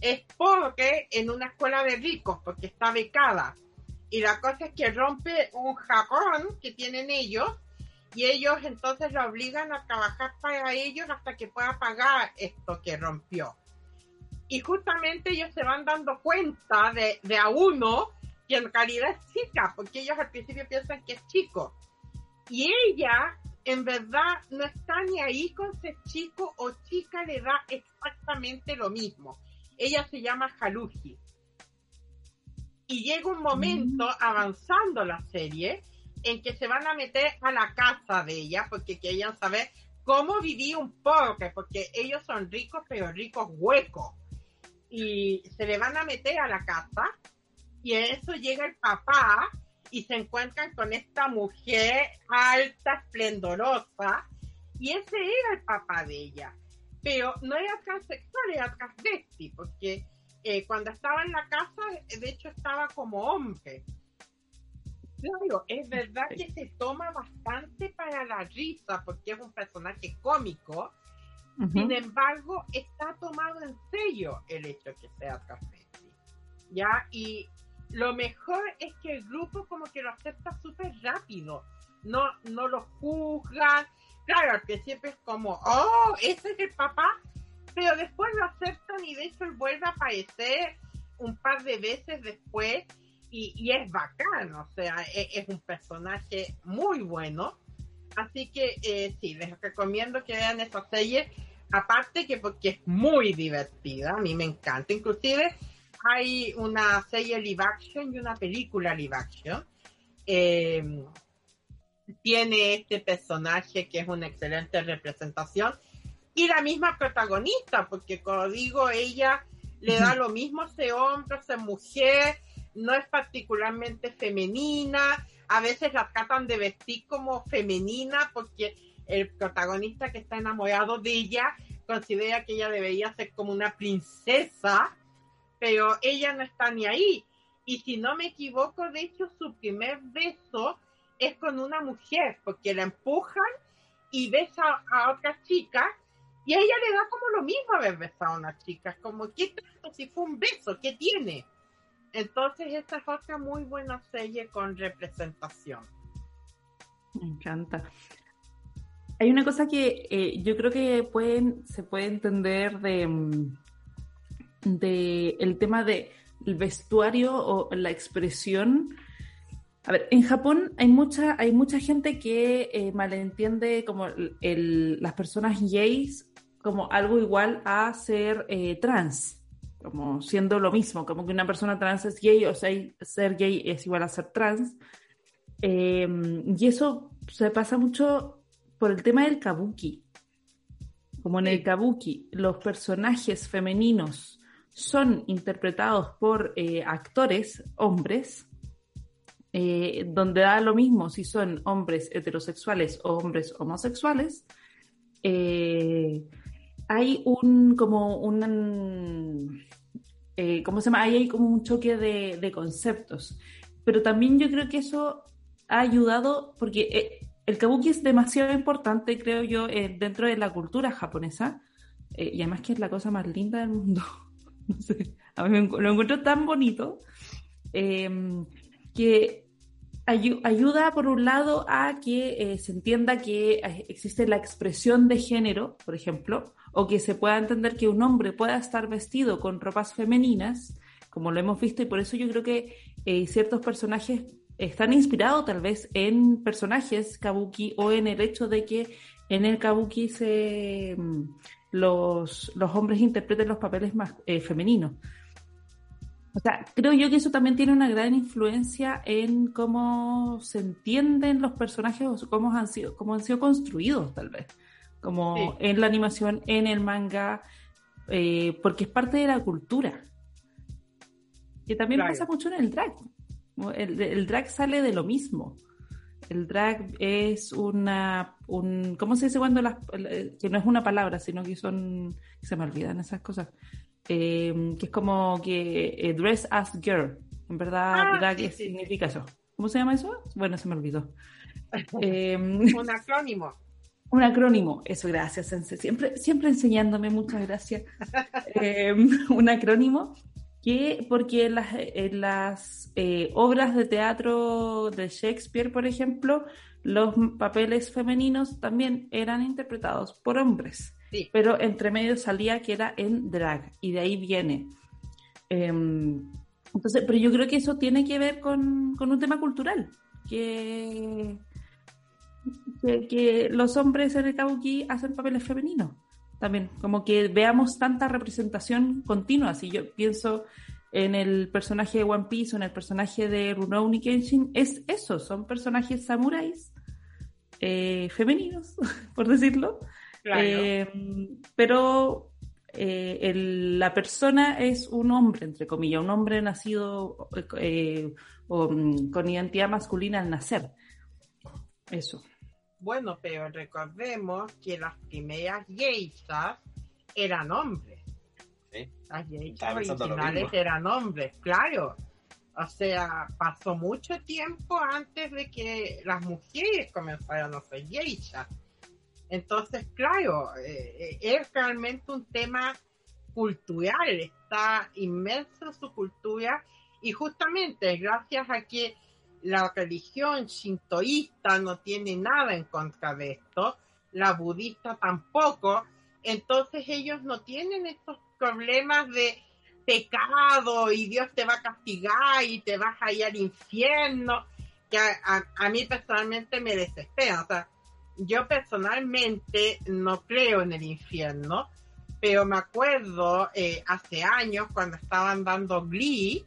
es porque en una escuela de ricos, porque está becada. Y la cosa es que rompe un jarrón que tienen ellos y ellos entonces la obligan a trabajar para ellos hasta que pueda pagar esto que rompió. Y justamente ellos se van dando cuenta de, de a uno que en realidad es chica, porque ellos al principio piensan que es chico. Y ella, en verdad, no está ni ahí con ser chico o chica, le da exactamente lo mismo. Ella se llama Haruji. Y llega un momento, avanzando la serie, en que se van a meter a la casa de ella, porque querían saber cómo vivía un pobre, porque ellos son ricos, pero ricos huecos. Y se le van a meter a la casa, y en eso llega el papá, y se encuentran con esta mujer alta, esplendorosa, y ese era el papá de ella. Pero no era transexual, era transvesti, porque eh, cuando estaba en la casa, de hecho estaba como hombre. Claro, es verdad que se toma bastante para la risa, porque es un personaje cómico, sin embargo, está tomado en serio el hecho que sea transvesti. ¿Ya? Y lo mejor es que el grupo como que lo acepta súper rápido. No, no lo juzgan. Claro, al principio es como, oh, ese es el papá. Pero después lo aceptan y de hecho él vuelve a aparecer un par de veces después y, y es bacán, o sea, es, es, un personaje muy bueno. Así que eh, sí, les recomiendo que vean esa serie. Aparte que porque es muy divertida, a mí me encanta. Inclusive hay una serie live action y una película live action. Eh, tiene este personaje que es una excelente representación y la misma protagonista, porque como digo, ella le da lo mismo a ese hombre, a esa mujer, no es particularmente femenina, a veces la tratan de vestir como femenina porque el protagonista que está enamorado de ella considera que ella debería ser como una princesa pero ella no está ni ahí. y si no me equivoco, de hecho su primer beso es con una mujer, porque la empujan y besa a otra chica y a ella le da como lo mismo haber besado a una chica, como, ¿qué tanto si fue un beso? ¿Qué tiene? Entonces esta es otra muy buena serie con representación. Me encanta. Hay una cosa que eh, yo creo que pueden, se puede entender de, mm, de el tema del vestuario o la expresión. A ver, en Japón hay mucha, hay mucha gente que eh, malentiende como el, las personas gays como algo igual a ser eh, trans, como siendo lo mismo, como que una persona trans es gay o sea, ser gay es igual a ser trans. y eso se pasa mucho por el tema del kabuki. Como en el kabuki los personajes femeninos son interpretados por eh, actores hombres, eh, donde da lo mismo si son hombres heterosexuales o hombres homosexuales, eh, hay un como un ¿cómo se llama? Ahí hay como un choque de, conceptos. Pero también yo creo que eso ha ayudado, porque el kabuki es demasiado importante, creo yo, eh, dentro de la cultura japonesa. Eh, y además que es la cosa más linda del mundo. *laughs* no sé, a mí lo encuentro tan bonito em, ayuda, por un lado, a que eh, se entienda que existe la expresión de género, por ejemplo, o que se pueda entender que un hombre pueda estar vestido con ropas femeninas, como lo hemos visto, y por eso yo creo que ciertos personajes están inspirados tal vez en personajes kabuki o en el hecho de que en el kabuki se, mm, los, los hombres interpreten los papeles más eh, femeninos. O sea, creo yo que eso también tiene una gran influencia en cómo se entienden los personajes o cómo han sido, cómo han sido construidos, tal vez. Como en la animación, en el manga, eh, porque es parte de la cultura. Que también pasa mucho en el drag. El, drag sale de lo mismo. El drag es una, un, ¿cómo se dice cuando las, que no es una palabra, sino que son, se me olvidan esas cosas, em, que es como que eh, dress as girl, en verdad, ah, drag significa eso. ¿Cómo se llama eso? Bueno, se me olvidó. *laughs* Em, un acrónimo. *laughs* Un acrónimo, eso, gracias, Siempre, siempre enseñándome, muchas gracias. Em, *laughs* un acrónimo que porque en las, eh, obras de teatro de Shakespeare, por ejemplo, los papeles femeninos también eran interpretados por hombres, pero entre medio salía que era en drag y de ahí viene. Em, entonces, pero yo creo que eso tiene que ver con, un tema cultural, que, que, los hombres en el kabuki hacen papeles femeninos también, como que veamos tanta representación continua. Si yo pienso en el personaje de One Piece o en el personaje de Rurouni Kenshin, es eso, son personajes samuráis eh, femeninos, *laughs* por decirlo. Eh, pero eh, la persona es un hombre, entre comillas, un hombre nacido mm, con identidad masculina al nacer. Eso. Bueno, pero recordemos que las primeras geishas eran hombres. ¿Sí? Las geishas originales eran hombres, claro. O sea, pasó mucho tiempo antes de que las mujeres comenzaran a ser geishas. Entonces, claro, eh, es realmente un tema cultural, está inmenso en su cultura y justamente gracias a que la religión shintoísta no tiene nada en contra de esto, la budista tampoco, entonces ellos no tienen estos problemas de pecado y Dios te va a castigar y te vas a ir al infierno, que a, mí personalmente me desespera. O sea, yo personalmente no creo en el infierno, pero me acuerdo eh, hace años cuando estaban dando Glee,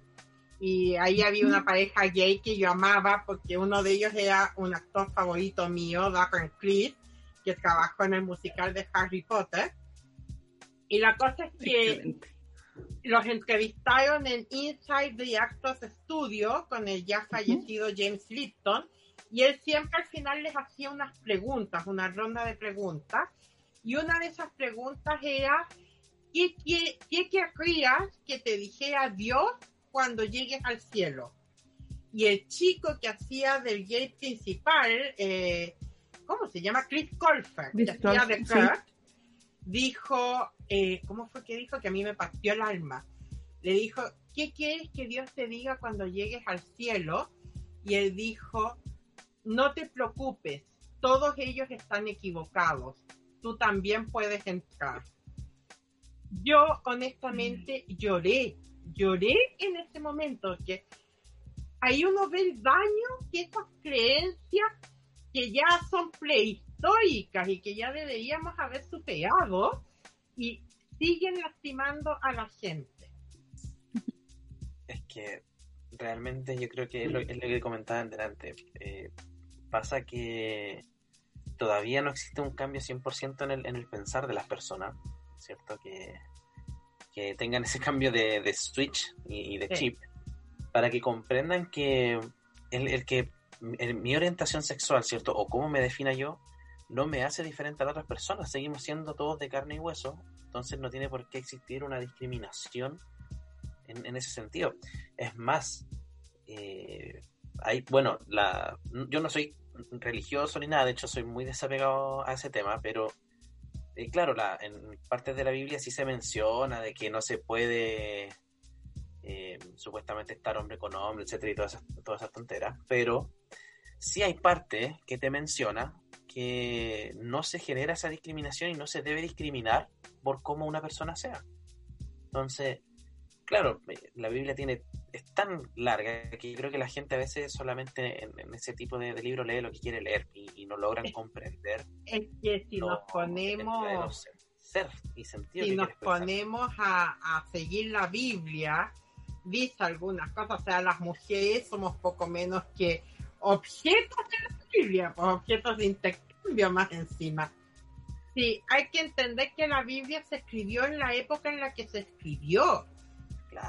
y ahí había una pareja gay que yo amaba porque uno de ellos era un actor favorito mío, Duncan Cliff, que trabajó en el musical de Harry Potter. Y la cosa es que los entrevistaron en Inside the Actors Studio con el ya fallecido James Lipton y él siempre al final les hacía unas preguntas, una ronda de preguntas y una de esas preguntas era ¿qué, qué, qué querrías que te dijera Dios cuando llegues al cielo. Y el chico que hacía del gay principal, eh, ¿cómo se llama? Chris Colfer, que hacía de Kurt, dijo, eh, ¿cómo fue que dijo? Que a mí me partió el alma. Le dijo, ¿qué quieres que Dios te diga cuando llegues al cielo? Y él dijo, no te preocupes, todos ellos están equivocados, tú también puedes entrar. Yo honestamente lloré, lloré en ese momento, que ahí uno ve el daño que esas creencias que ya son prehistóricas y que ya deberíamos haber superado y siguen lastimando a la gente. Es que realmente yo creo que es lo, que comentaban delante. Eh, pasa que todavía no existe un cambio 100% en el, en el pensar de las personas, ¿cierto? Que, que tengan ese cambio de, switch y, de chip para que comprendan que el, que mi orientación sexual, ¿cierto? O cómo me defina yo, no me hace diferente a las otras personas. Seguimos siendo todos de carne y hueso, entonces no tiene por qué existir una discriminación en, ese sentido. Es más, eh, hay, bueno, la, yo no soy religioso ni nada, de hecho soy muy desapegado a ese tema, pero eh, claro, la, en partes de la Biblia sí se menciona de que no se puede eh, supuestamente estar hombre con hombre, etcétera, y todas esas, todas esas tonteras, pero sí hay parte que te menciona que no se genera esa discriminación y no se debe discriminar por cómo una persona sea. Entonces, claro, la Biblia tiene es tan larga que yo creo que la gente a veces solamente en, ese tipo de, libro lee lo que quiere leer y, no logran comprender. Es que si nos ponemos ser y sentido si nos ponemos a, a, seguir la Biblia, dice algunas cosas, o sea, las mujeres somos poco menos que objetos de la Biblia, pues objetos de intercambio más encima. Sí, hay que entender que la Biblia se escribió en la época en la que se escribió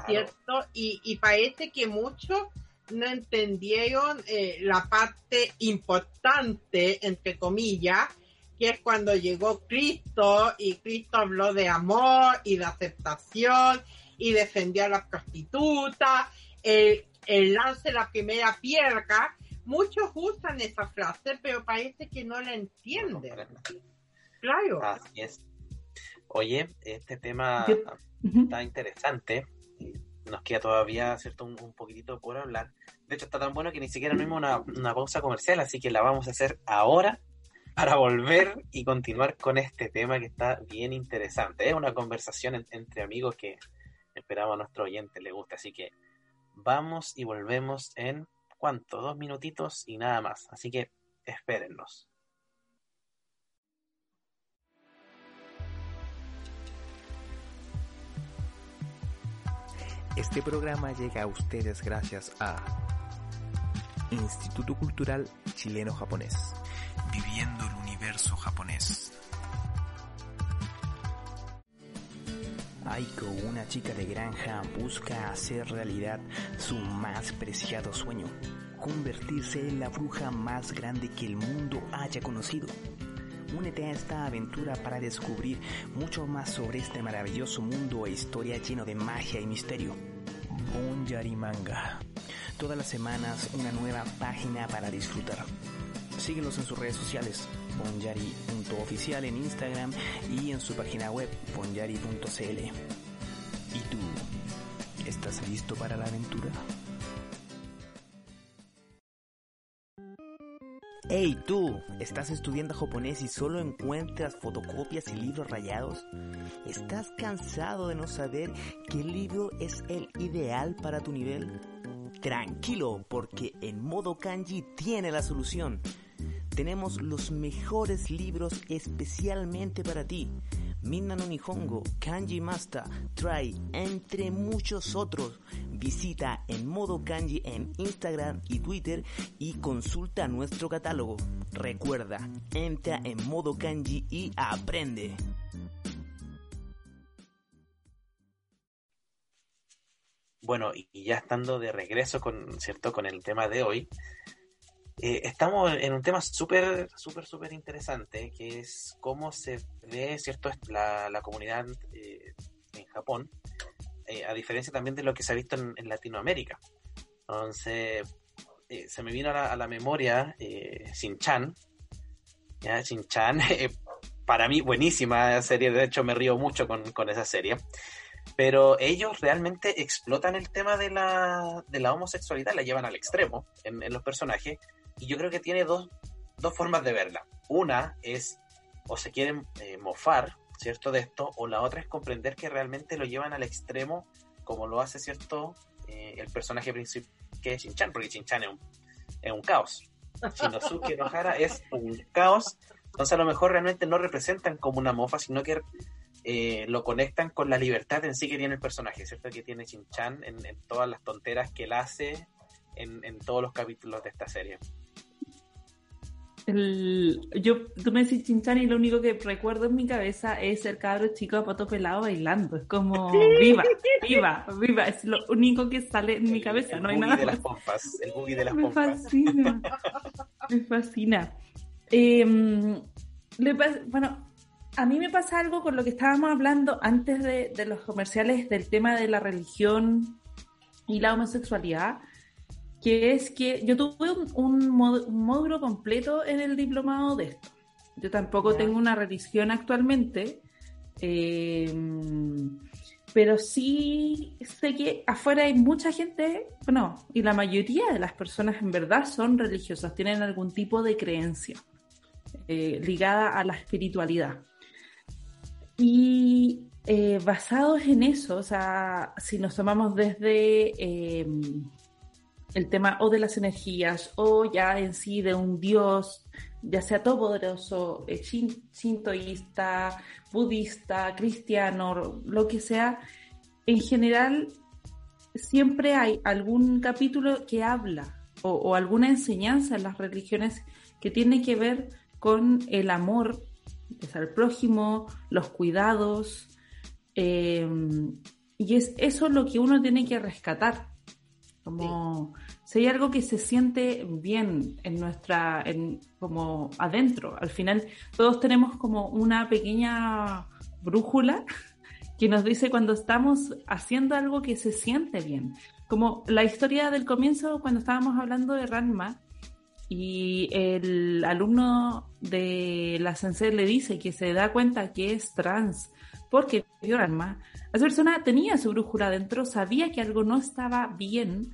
¿cierto? Y, parece que muchos no entendieron eh, la parte importante, entre comillas, que es cuando llegó Cristo y Cristo habló de amor y de aceptación y defendió a las prostitutas, el, el lance la primera piedra. Muchos usan esa frase, pero parece que no la entienden. claro. Así es. Oye, este tema está interesante nos queda todavía, ¿cierto? Un, poquitito por hablar. De hecho, está tan bueno que ni siquiera no una, una pausa comercial, así que la vamos a hacer ahora para volver y continuar con este tema que está bien interesante. Es una conversación entre amigos que esperamos a nuestro oyente le guste. Así que vamos y volvemos en cuánto, dos minutitos y nada más. Así que espérennos. Este programa llega a ustedes gracias a Instituto Cultural Chileno-Japonés. Viviendo el universo japonés. Aiko, una chica de granja, busca hacer realidad su más preciado sueño, convertirse en la bruja más grande que el mundo haya conocido. Únete a esta aventura para descubrir mucho más sobre este maravilloso mundo e historia lleno de magia y misterio. Bonyari Manga. Todas las semanas una nueva página para disfrutar. Síguenos en sus redes sociales, bonyari.oficial en Instagram y en su página web, bonyari.cl. ¿Y tú? ¿Estás listo para la aventura? Hey tú, ¿estás estudiando japonés y solo encuentras fotocopias y libros rayados? ¿Estás cansado de no saber qué libro es el ideal para tu nivel? Tranquilo, porque en modo kanji tiene la solución. Tenemos los mejores libros especialmente para ti. Minna no Nihongo, Kanji Master, Try, entre muchos otros. Visita en modo kanji en Instagram y Twitter y consulta nuestro catálogo. Recuerda, entra en modo kanji y aprende. Bueno, y ya estando de regreso ¿cierto? con el tema de hoy, eh, estamos en un tema súper, súper, súper interesante, que es cómo se ve, ¿cierto?, la, la comunidad eh, en Japón eh, a diferencia también de lo que se ha visto en, Latinoamérica. Entonces, se me vino a la, memoria Shin-Chan. *laughs* para mí, buenísima serie, de hecho me río mucho con, con esa serie pero ellos realmente explotan el tema de la, de la homosexualidad, la llevan al extremo en, los personajes, y yo creo que tiene dos, dos formas de verla. Una es, o se quieren eh, mofar, ¿cierto? De esto, o la otra es comprender que realmente lo llevan al extremo, como lo hace, ¿cierto? Eh, el personaje principal, que es Shinchan, porque Shinchan es un, es un caos. Shinosuke Nohara es un caos, entonces a lo mejor realmente no representan como una mofa, sino que eh, lo conectan con la libertad en sí que tiene el personaje, ¿cierto? Que tiene Shinchan en, en todas las tonteras que él hace en, en todos los capítulos de esta serie yo, tú me decís Chinchan y lo único que recuerdo en mi cabeza es el cabro chico a pato pelado bailando. Es como viva, viva, viva. Es lo único que sale en mi cabeza. no hay nada. de las pompas. El boogie de las me pompas. Fascina, me fascina. Em, bueno, a mí me pasa algo con lo que estábamos hablando antes de, de los comerciales del tema de la religión y la homosexualidad que es que yo tuve un, módulo completo en el diplomado de esto. Yo tampoco tengo una religión actualmente, eh, pero sí sé que afuera hay mucha gente, bueno, y la mayoría de las personas en verdad son religiosas, tienen algún tipo de creencia eh, ligada a la espiritualidad. Y eh, basados en eso, o sea, si nos tomamos desde el tema o de las energías o ya en sí de un dios, ya sea todopoderoso, eh, shintoísta, budista, cristiano, lo que sea, en general siempre hay algún capítulo que habla o, alguna enseñanza en las religiones que tiene que ver con el amor al prójimo, los cuidados, eh, y es eso lo que uno tiene que rescatar como si hay algo que se siente bien en nuestra, en, como adentro. Al final todos tenemos como una pequeña brújula que nos dice cuando estamos haciendo algo que se siente bien. Como la historia del comienzo cuando estábamos hablando de Ranma y el alumno de la sensei le dice que se da cuenta que es trans porque vio Ranma. Esa persona tenía su brújula adentro, sabía que algo no estaba bien,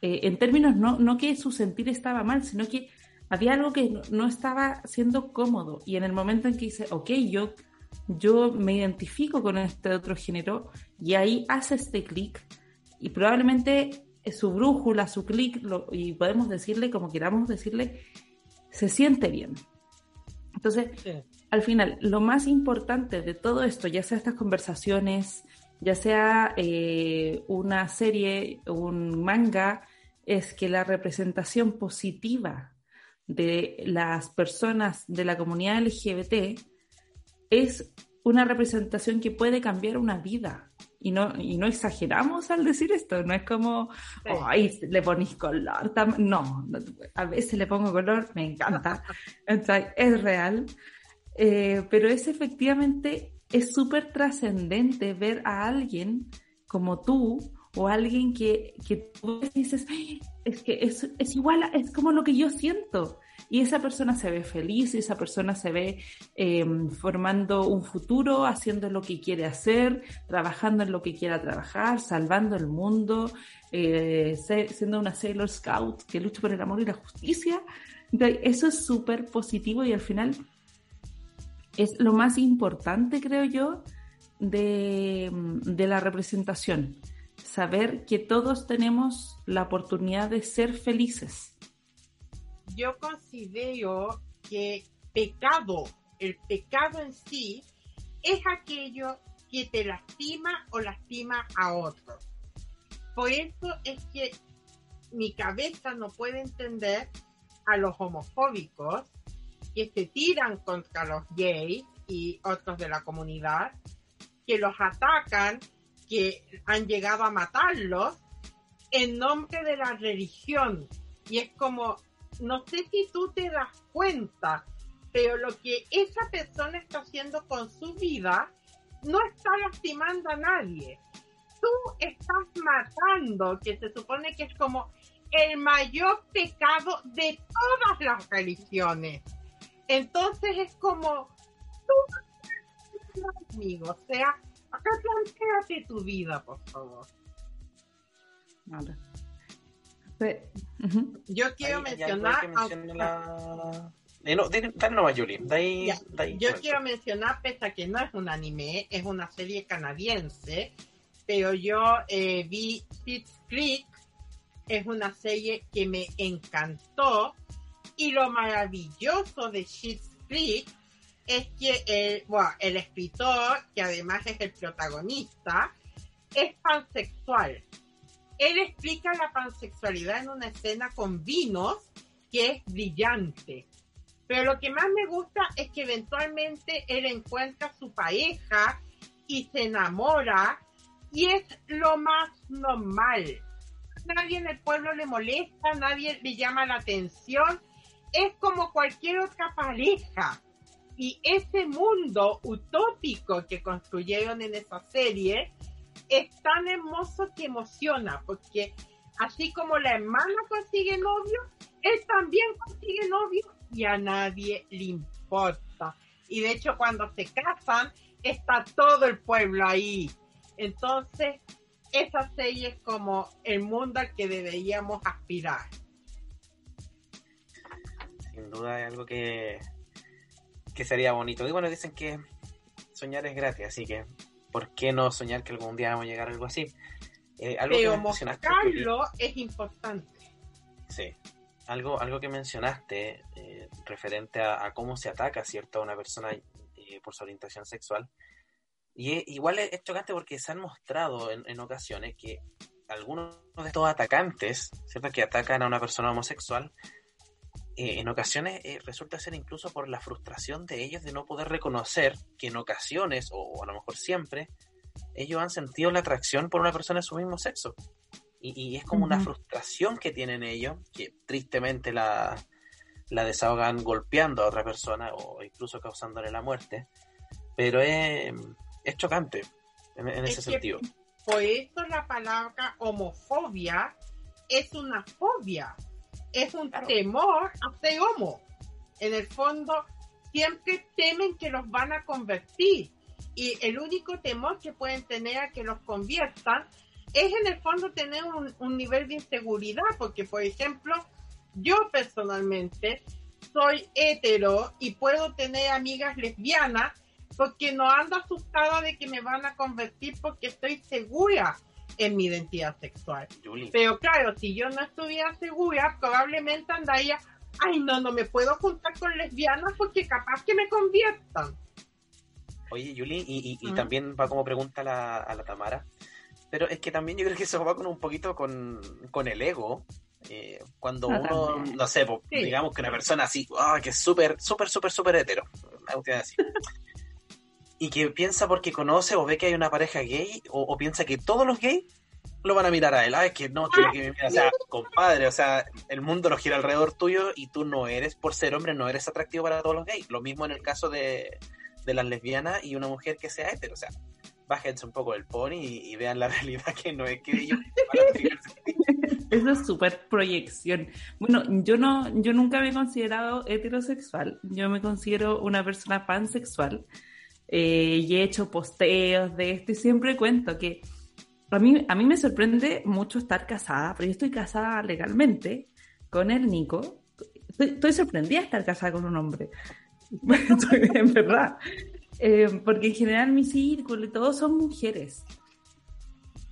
eh, en términos no, no que su sentir estaba mal, sino que había algo que no, estaba siendo cómodo. Y en el momento en que dice, ok, yo, yo me identifico con este otro género, y ahí hace este clic, y probablemente su brújula, su clic, y podemos decirle como queramos decirle, se siente bien. Entonces, al final, lo más importante de todo esto, ya sea estas conversaciones, ya sea eh, una serie, un manga, es que la representación positiva de las personas de la comunidad LGBT es una representación que puede cambiar una vida. Y no, y no exageramos al decir esto, no es como, ay, le pones color. No, a veces le pongo color, me encanta. *laughs* es real. Eh, pero es efectivamente, es súper trascendente ver a alguien como tú o alguien que, que tú dices, es que es, es, igual, es como lo que yo siento. Y esa persona se ve feliz, y esa persona se ve em, formando un futuro, haciendo lo que quiere hacer, trabajando en lo que quiera trabajar, salvando el mundo, eh, siendo una Sailor Scout que lucha por el amor y la justicia. eso es súper positivo y al final es lo más importante, creo yo, de, de la representación saber que todos tenemos la oportunidad de ser felices. Yo considero que pecado, el pecado en sí, es aquello que te lastima o lastima a otro. Por eso es que mi cabeza no puede entender a los homofóbicos que se tiran contra los gays y otros de la comunidad, que los atacan que han llegado a matarlos en nombre de la religión. Y es como, no sé si tú te das cuenta, pero lo que esa persona está haciendo con su vida no está lastimando a nadie. tú estás matando, que se supone que es como el mayor pecado de todas las religiones. Entonces es como, tú amigo, o sea, replanteate tu vida, por favor. Vale. Yo quiero mencionar... Eh, no, dale yo quiero mencionar, pese a que no es un anime, es una serie canadiense, pero yo eh, vi Schitt's Creek, es una serie que me encantó, y lo maravilloso de Schitt's Creek es que el, bueno, el escritor, que además es el protagonista, es pansexual. Él explica la pansexualidad en una escena con vinos que es brillante. Pero lo que más me gusta es que eventualmente él encuentra su pareja y se enamora y es lo más normal. Nadie en el pueblo le molesta, nadie le llama la atención. Es como cualquier otra pareja. Y ese mundo utópico que construyeron en esa serie es tan hermoso que emociona, porque así como la hermana consigue novio, él también consigue novio y a nadie le importa. Y de hecho cuando se casan está todo el pueblo ahí. Entonces, esa serie es como el mundo al que deberíamos aspirar. Duda es algo que, que sería bonito. Y bueno, dicen que soñar es gratis, así que ¿por qué no soñar que algún día vamos a llegar a algo así? Eh, algo Pero mostrarlo es importante. Sí, algo, algo que mencionaste eh, referente a, cómo se ataca, ¿cierto?, a una persona eh, por su orientación sexual. Y igual es, chocante porque se han mostrado en, ocasiones que algunos de estos atacantes, ¿cierto?, que atacan a una persona homosexual, eh, en ocasiones resulta ser incluso por la frustración de ellos de no poder reconocer que en ocasiones, o a lo mejor siempre, ellos han sentido la atracción por una persona de su mismo sexo. Y, es como una frustración que tienen ellos, que tristemente la, la desahogan golpeando a otra persona o incluso causándole la muerte, pero es, es chocante en, ese sentido. Por eso la palabra homofobia es una fobia, es un temor a ser homo. En el fondo, siempre temen que los van a convertir. Y el único temor que pueden tener a que los conviertan es en el fondo tener un, nivel de inseguridad, porque por ejemplo, yo personalmente soy hetero y puedo tener amigas lesbianas porque no ando asustada de que me van a convertir porque estoy segura en mi identidad sexual. Pero claro, si yo no estuviera segura, probablemente andaría, ay no, no me puedo juntar con lesbianas porque capaz que me conviertan. Oye, Yuli, y, también va como pregunta a la Tamara, pero es que también yo creo que eso va con un poquito con, el ego. Eh, cuando ah, uno, no sé, digamos que una persona así, ah, que es súper, súper, súper, súper hetero, así. Y que piensa porque conoce o ve que hay una pareja gay, o, piensa que todos los gays lo van a mirar a él. Ah, es que no, quiero que me O sea, compadre, o sea, el mundo no gira alrededor tuyo y tú no eres, por ser hombre, no eres atractivo para todos los gays. Lo mismo en el caso de, de las lesbianas y una mujer que sea hetero. O sea, bájense un poco el pony y, vean la *laughs* realidad que no es que ellos Eso es súper proyección. Bueno, yo no, yo nunca me he considerado heterosexual. Yo me considero una persona pansexual. Eh, y he hecho posteos de esto y siempre cuento que a mí, a mí me sorprende mucho estar casada, pero yo estoy casada legalmente con el Nico. Estoy, sorprendida de estar casada con un hombre. *laughs* en verdad. Eh, porque en general mi círculo y todos son mujeres.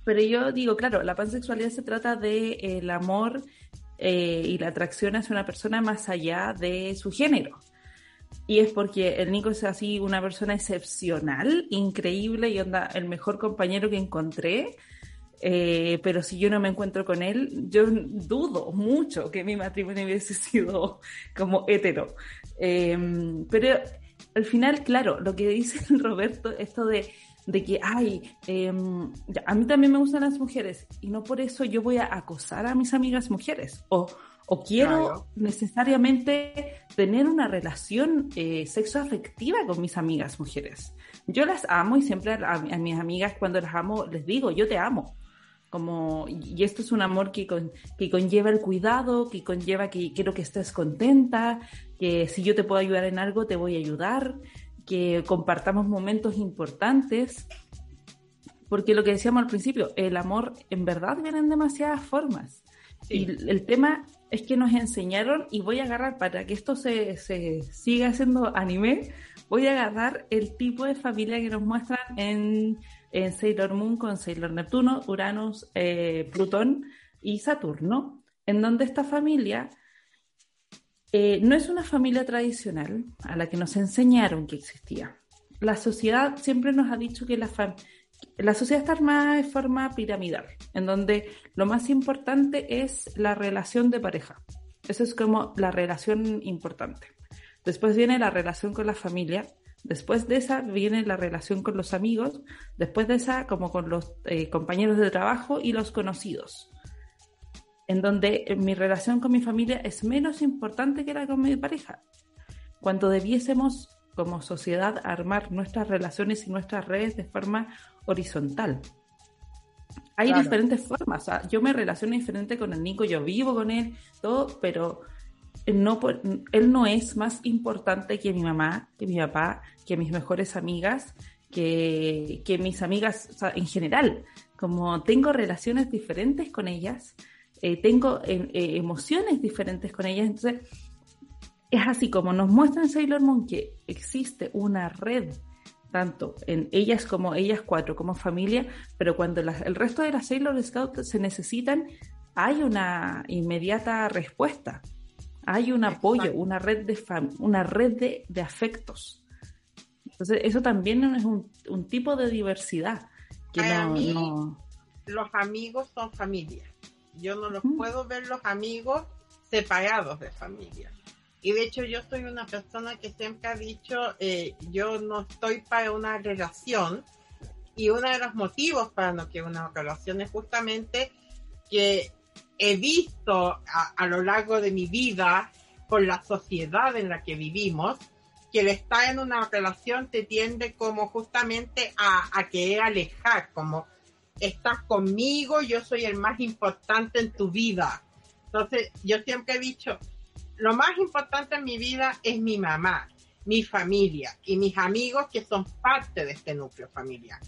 Pero yo digo, claro, la pansexualidad se trata de el amor eh, y la atracción hacia una persona más allá de su género. Y es porque el Nico es así una persona excepcional, increíble y onda el mejor compañero que encontré. Eh, pero si yo no me encuentro con él, yo dudo mucho que mi matrimonio hubiese sido como hetero. pero al final, claro, lo que dice *laughs* Roberto, esto de, que, ay, em, a mí también me gustan las mujeres y no por eso yo voy a acosar a mis amigas mujeres o, o quiero necesariamente tener una relación eh, sexoafectiva con mis amigas mujeres. Yo las amo y siempre a, mis amigas cuando las amo les digo, yo te amo. Como, y esto es un amor que, que conlleva el cuidado, que conlleva que quiero que estés contenta, que si yo te puedo ayudar en algo, te voy a ayudar, que compartamos momentos importantes. Porque lo que decíamos al principio, el amor en verdad viene en demasiadas formas. Y el tema es que nos enseñaron, y voy a agarrar para que esto se, se siga haciendo anime, voy a agarrar el tipo de familia que nos muestran en, en Sailor Moon con Sailor Neptuno, Uranus, eh, Plutón y Saturno, en donde esta familia eh, no es una familia tradicional a la que nos enseñaron que existía. La sociedad siempre nos ha dicho que la, la sociedad está armada de forma piramidal, en donde lo más importante es la relación de pareja. Eso es como la relación importante. Después viene la relación con la familia, después de esa viene la relación con los amigos, después de esa como con los eh, compañeros de trabajo y los conocidos. En donde mi relación con mi familia es menos importante que la con mi pareja. Cuando debiésemos como sociedad armar nuestras relaciones y nuestras redes de forma horizontal. Hay diferentes formas. yo me relaciono diferente con el Nico, yo vivo con él, todo, pero no, él no es más importante que mi mamá, que mi papá, que mis mejores amigas, que, mis amigas en general. Como tengo relaciones diferentes con ellas, eh, tengo eh, eh, emociones diferentes con ellas, entonces es así como nos muestra en Sailor Moon que existe una red tanto en ellas como ellas cuatro, como familia, pero cuando el resto de las Sailor Scouts se necesitan, hay una inmediata respuesta, hay un apoyo, una red de, una red de, afectos. Entonces, eso también es un, tipo de diversidad que no, Los amigos son familia. Yo no los mm. puedo ver los amigos separados de familia. Y de hecho yo soy una persona que siempre ha dicho, eh, yo no estoy para una relación. Y uno de los motivos para no quiero una relación es justamente que he visto a, lo largo de mi vida con la sociedad en la que vivimos, que el estar en una relación te tiende como justamente a, a querer alejar, como estás conmigo, yo soy el más importante en tu vida. Entonces, yo siempre he dicho, lo más importante en mi vida es mi mamá, mi familia y mis amigos que son parte de este núcleo familiar.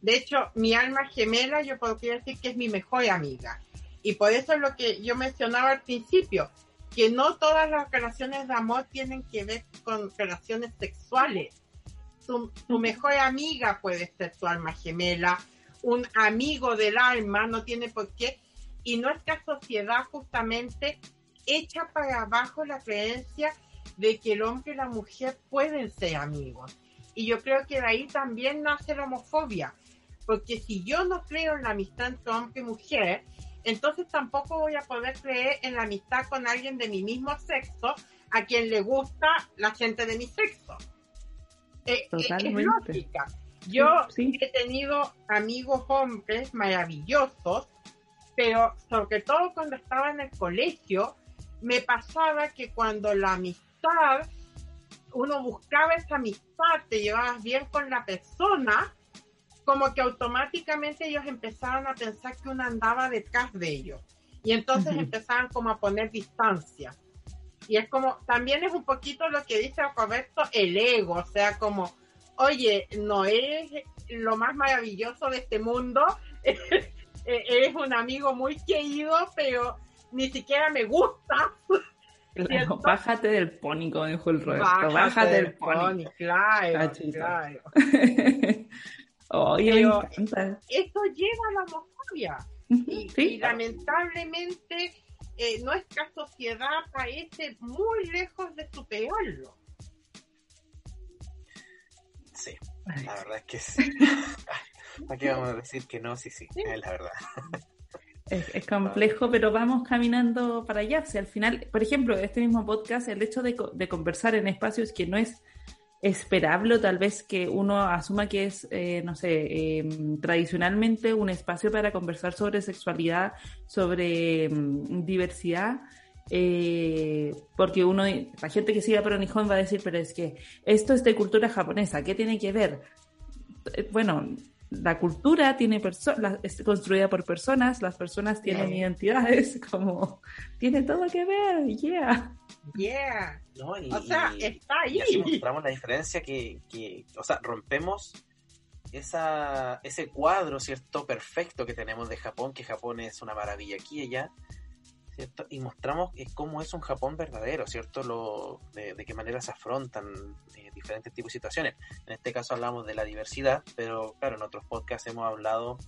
De hecho, mi alma gemela yo podría decir que es mi mejor amiga. Y por eso es lo que yo mencionaba al principio, que no todas las relaciones de amor tienen que ver con relaciones sexuales. Tu, tu mejor amiga puede ser tu alma gemela, un amigo del alma no tiene por qué. Y nuestra sociedad justamente echa para abajo la creencia de que el hombre y la mujer pueden ser amigos. Y yo creo que de ahí también nace la homofobia, porque si yo no creo en la amistad entre hombre y mujer, entonces tampoco voy a poder creer en la amistad con alguien de mi mismo sexo a quien le gusta la gente de mi sexo. Eh, eh, es lógica. Yo he tenido amigos hombres maravillosos, pero sobre todo cuando estaba en el colegio, me pasaba que cuando la amistad, uno buscaba esa amistad, te llevabas bien con la persona, como que automáticamente ellos empezaban a pensar que uno andaba detrás de ellos. Y entonces empezaban como a poner distancia. Y es como, también es un poquito lo que dice Roberto, el ego, o sea, como, oye, no eres lo más maravilloso de este mundo, *laughs* eres un amigo muy querido, pero ni siquiera me gusta. *laughs* bájate del pony, como dijo el Roberto. Bájate, del pony. Claro, claro. *laughs* Oye, me encanta. Esto lleva a la homofobia. y, lamentablemente eh, nuestra sociedad parece muy lejos de superarlo. Sí, la verdad es que sí. *laughs* Aquí vamos a decir que no, sí, sí, es la verdad. Es, complejo, pero vamos caminando para allá. Si al final, por ejemplo, este mismo podcast, el hecho de, conversar en espacios que no es esperable, tal vez que uno asuma que es, eh, no sé, em, tradicionalmente un espacio para conversar sobre sexualidad, sobre em, diversidad, eh, porque uno, la gente que sigue a Nihon va a decir, pero es que esto es de cultura japonesa, ¿qué tiene que ver? Eh, bueno, la cultura tiene personas, es construida por personas, las personas tienen identidades, *laughs* como tiene todo que ver, yeah. Yeah. o sea, está ahí. Y así mostramos la diferencia que, que, o sea, rompemos esa, ese cuadro, ¿cierto? Perfecto que tenemos de Japón, que Japón es una maravilla aquí y allá, ¿cierto? Y mostramos cómo es un Japón verdadero, ¿cierto? Lo, de, qué manera se afrontan eh, diferentes tipos de situaciones. En este caso hablamos de la diversidad, pero claro, en otros podcasts hemos hablado...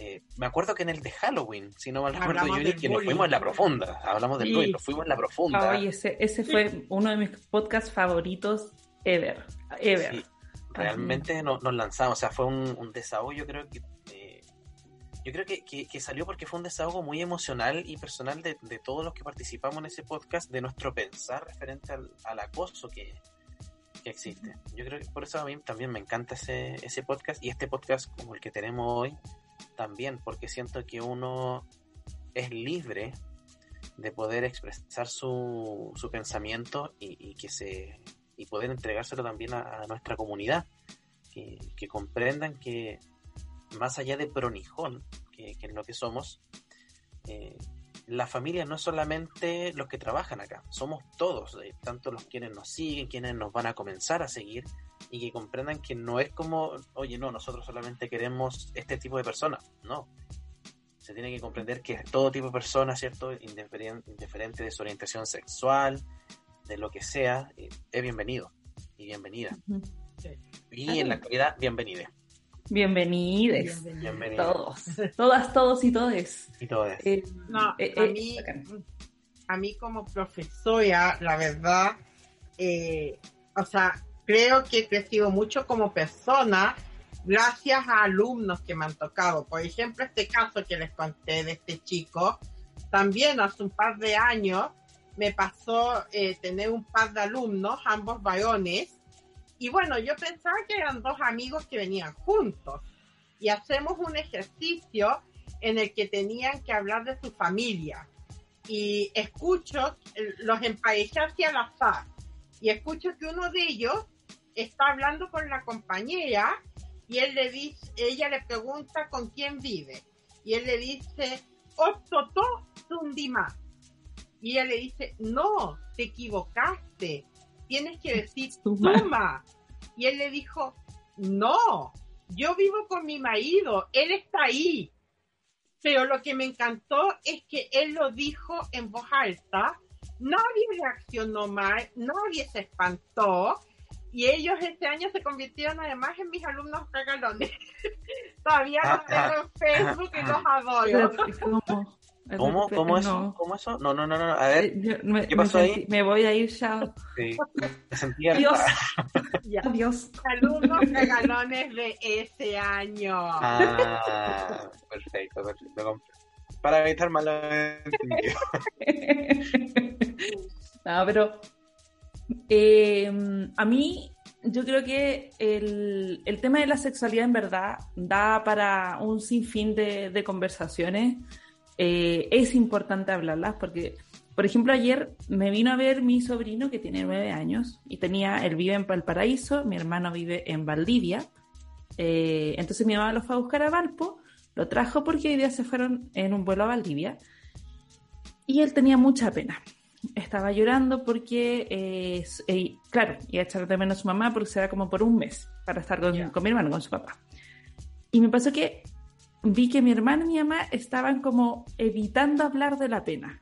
Eh, me acuerdo que en el de Halloween, si no mal recuerdo, que nos fuimos en la profunda. Hablamos del bullying, nos fuimos en la profunda. Ay, ese, ese fue uno de mis podcasts favoritos ever. Ever. realmente nos, lanzamos, o sea, fue un, un desahogo, yo creo que yo creo que, que, salió porque fue un desahogo muy emocional y personal de, de, todos los que participamos en ese podcast, de nuestro pensar referente al, al acoso que, que, existe. Yo creo que por eso a mí también me encanta ese, ese podcast y este podcast como el que tenemos hoy también, porque siento que uno es libre de poder expresar su, su pensamiento y, y, que se y poder entregárselo también a, a nuestra comunidad que, que comprendan que más allá de pronijón, que, es lo que somos, eh, la familia no es solamente los que trabajan acá, somos todos, eh, tanto los quienes nos siguen, quienes nos van a comenzar a seguir, y que comprendan que no es como, oye, no, nosotros solamente queremos este tipo de personas, no. Se tiene que comprender que todo tipo de personas, ¿cierto? Indiferente de su orientación sexual, de lo que sea, eh, es bienvenido y bienvenida. Y en la actualidad, bienvenida. Bienvenidos. Todos. Todas, todos y todes. Y todes. Eh, no, eh, a, eh, mí, a mí como profesora, la verdad, o sea, creo que he crecido mucho como persona gracias a alumnos que me han tocado. Por ejemplo, este caso que les conté de este chico, también hace un par de años me pasó tener un par de alumnos, ambos varones, y bueno, yo pensaba que eran dos amigos que venían juntos y hacemos un ejercicio en el que tenían que hablar de su familia. Y escucho, los emparejé hacia la azar, y escucho que uno de ellos está hablando con la compañera y él le dice, ella le pregunta con quién vive. Y él le dice, Ototo Tundima. Y ella le dice, no, te equivocaste tienes que decir Tuma. Y él le dijo, no, yo vivo con mi marido, él está ahí. Pero lo que me encantó es que él lo dijo en voz alta, nadie reaccionó mal, nadie se espantó, y ellos este año se convirtieron además en mis alumnos regalones. *laughs* Todavía los tengo en Facebook y los adoro. ¿Cómo? ¿Cómo eso? ¿Cómo eso? No, no, no, no. A ver, eh, me, ¿qué pasó ahí? Me voy a ir ya. Sí, me sentía... Dios. *laughs* Dios. Saludos regalones de ese año. Ah, perfecto, perfecto. Para evitar malos *laughs* no, pero eh, a mí yo creo que el, el, tema de la sexualidad en verdad da para un sinfín de, de conversaciones eh, es importante hablarlas porque, por ejemplo, ayer me vino a ver mi sobrino que tiene nueve años y tenía, él vive en Valparaíso, mi hermano vive en Valdivia. Eh, entonces mi mamá lo fue a buscar a Valpo, lo trajo porque hoy día se fueron en un vuelo a Valdivia y él tenía mucha pena. Estaba llorando porque, eh, claro, iba a echar de menos a su mamá porque se da como por un mes para estar con, con mi hermano, con su papá. Y me pasó que vi que mi hermano y mi mamá estaban como evitando hablar de la pena,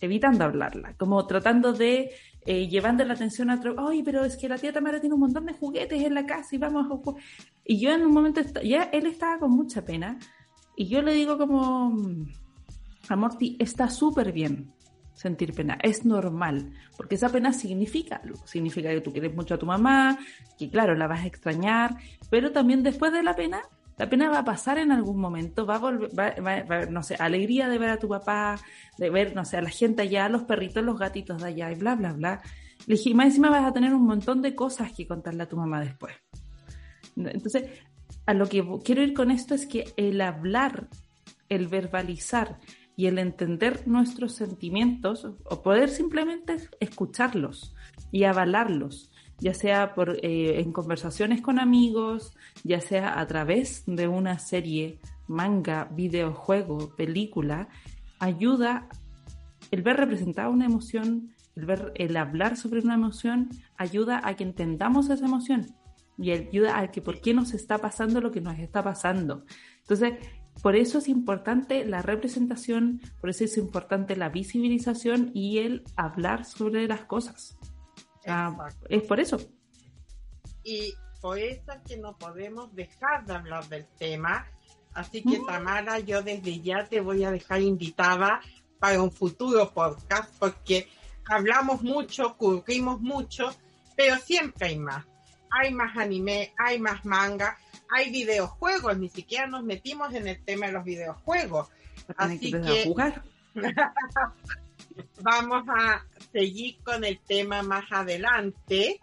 evitando hablarla, como tratando de eh, llevando la atención a otro, ay, pero es que la tía Tamara tiene un montón de juguetes en la casa y vamos a Y yo en un momento, ya él estaba con mucha pena y yo le digo como, Amorti, está súper bien sentir pena, es normal, porque esa pena significa algo, significa que tú quieres mucho a tu mamá, que claro, la vas a extrañar, pero también después de la pena la pena va a pasar en algún momento, va a volver, va, no sé, alegría de ver a tu papá, de ver, no sé, a la gente allá, a los perritos, los gatitos de allá y bla, bla, bla. Le dije, encima vas a tener un montón de cosas que contarle a tu mamá después. Entonces, a lo que quiero ir con esto es que el hablar, el verbalizar, y el entender nuestros sentimientos o poder simplemente escucharlos y avalarlos, ya sea por, eh, en conversaciones con amigos, ya sea a través de una serie, manga, videojuego, película, ayuda el ver representada una emoción, el, ver, el hablar sobre una emoción, ayuda a que entendamos esa emoción y ayuda a que por qué nos está pasando lo que nos está pasando. Entonces, por eso es importante la representación, por eso es importante la visibilización y el hablar sobre las cosas. Ah, es por eso. Y por eso es que no podemos dejar de hablar del tema. Así que, mm. Tamara, yo desde ya te voy a dejar invitada para un futuro podcast porque hablamos mucho, cubrimos mucho, pero siempre hay más. Hay más anime, hay más manga, hay videojuegos, ni siquiera nos metimos en el tema de los videojuegos. Así que, jugar. *laughs* vamos a seguir con el tema más adelante,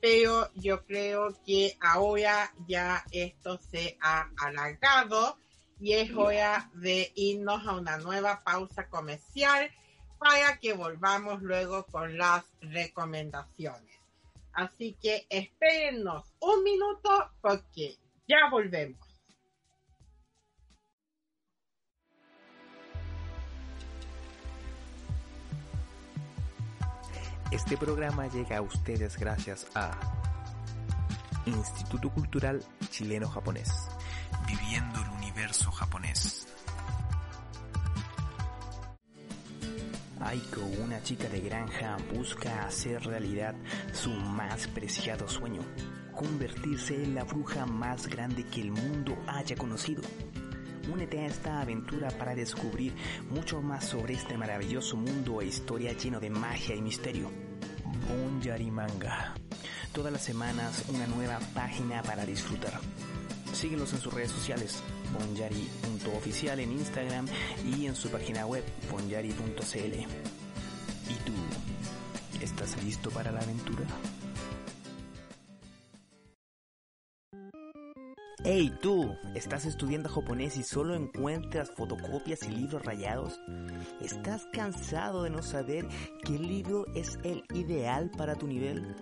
pero yo creo que ahora ya esto se ha alargado y es hora de irnos a una nueva pausa comercial para que volvamos luego con las recomendaciones. Así que espérennos un minuto porque ya volvemos. Este programa llega a ustedes gracias a Instituto Cultural Chileno-Japonés. Viviendo el universo japonés. Aiko, una chica de granja, busca hacer realidad su más preciado sueño convertirse en la bruja más grande que el mundo haya conocido. Únete a esta aventura para descubrir mucho más sobre este maravilloso mundo e historia lleno de magia y misterio. Bonyari Manga. Todas las semanas una nueva página para disfrutar. Síguenos en sus redes sociales, bonyari.oficial en Instagram y en su página web, bonyari.cl. ¿Y tú? ¿Estás listo para la aventura? Hey tú, ¿estás estudiando japonés y solo encuentras fotocopias y libros rayados? ¿Estás cansado de no saber qué libro es el ideal para tu nivel?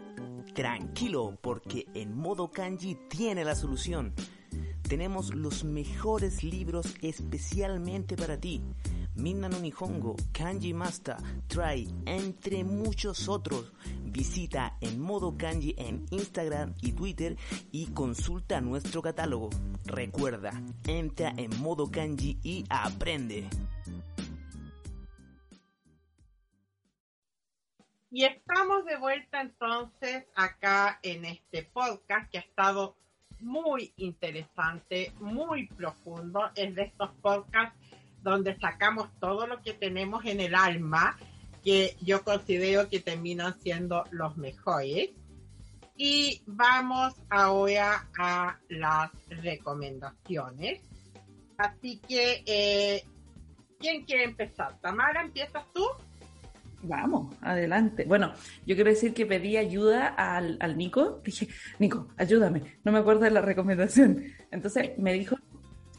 Tranquilo, porque en modo kanji tiene la solución. Tenemos los mejores libros especialmente para ti. Minna Nihongo, Kanji Master, Try, entre muchos otros. Visita en modo kanji en Instagram y Twitter y consulta nuestro catálogo. Recuerda, entra en modo kanji y aprende. Y estamos de vuelta entonces acá en este podcast que ha estado muy interesante, muy profundo. Es de estos podcasts donde sacamos todo lo que tenemos en el alma, que yo considero que terminan siendo los mejores. Y vamos ahora a las recomendaciones. Así que, eh, ¿quién quiere empezar? Tamara, ¿empiezas tú? Vamos, adelante. Bueno, yo quiero decir que pedí ayuda al, al Nico. *laughs* Dije, Nico, ayúdame. No me acuerdo de la recomendación. Entonces me dijo,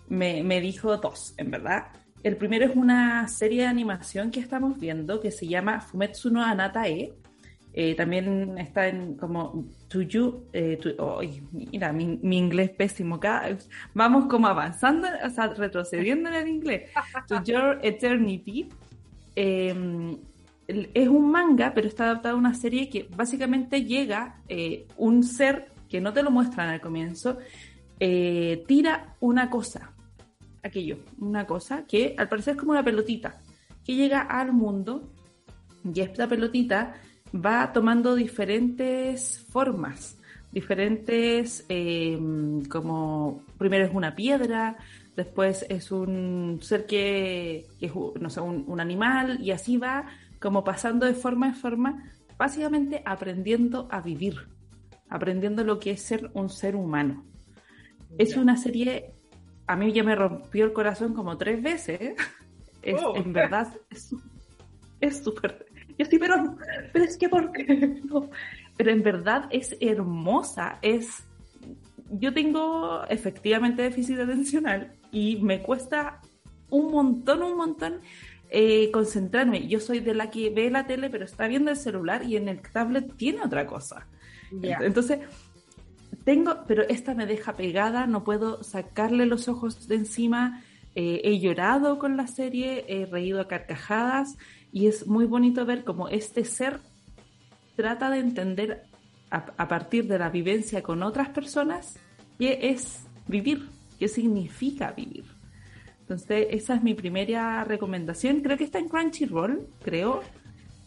me, me dijo dos, en verdad. El primero es una serie de animación que estamos viendo que se llama Fumetsu no Anatae. Eh, también está en como To You. Eh, mira, mi, mi, inglés pésimo. vamos como avanzando, o sea, retrocediendo en el inglés. *laughs* To Your Eternity. Em, es un manga, pero está adaptado a una serie que básicamente llega eh, un ser que no te lo muestran al comienzo, tira una cosa aquello, una cosa que al parecer es como una pelotita, que llega al mundo y esta pelotita va tomando diferentes formas, diferentes, em, como primero es una piedra, después es un ser que, es no sé, un, un, animal y así va como pasando de forma en forma, básicamente aprendiendo a vivir, aprendiendo lo que es ser un ser humano. Es una serie a mí ya me rompió el corazón como tres veces. *laughs* Es, oh. En verdad, es súper... Yo sí, pero, pero es que ¿por qué *laughs* no? Pero en verdad es hermosa, es... Yo tengo efectivamente déficit atencional y me cuesta un montón, un montón eh, concentrarme. Yo soy de la que ve la tele, pero está viendo el celular y en el tablet tiene otra cosa. Ya. Entonces, tengo, pero esta me deja pegada, no puedo sacarle los ojos de encima. Eh, he llorado con la serie, he reído a carcajadas y es muy bonito ver cómo este ser trata de entender a, a partir de la vivencia con otras personas qué es vivir, qué significa vivir. Entonces, esa es mi primera recomendación. Creo que está en Crunchyroll, creo.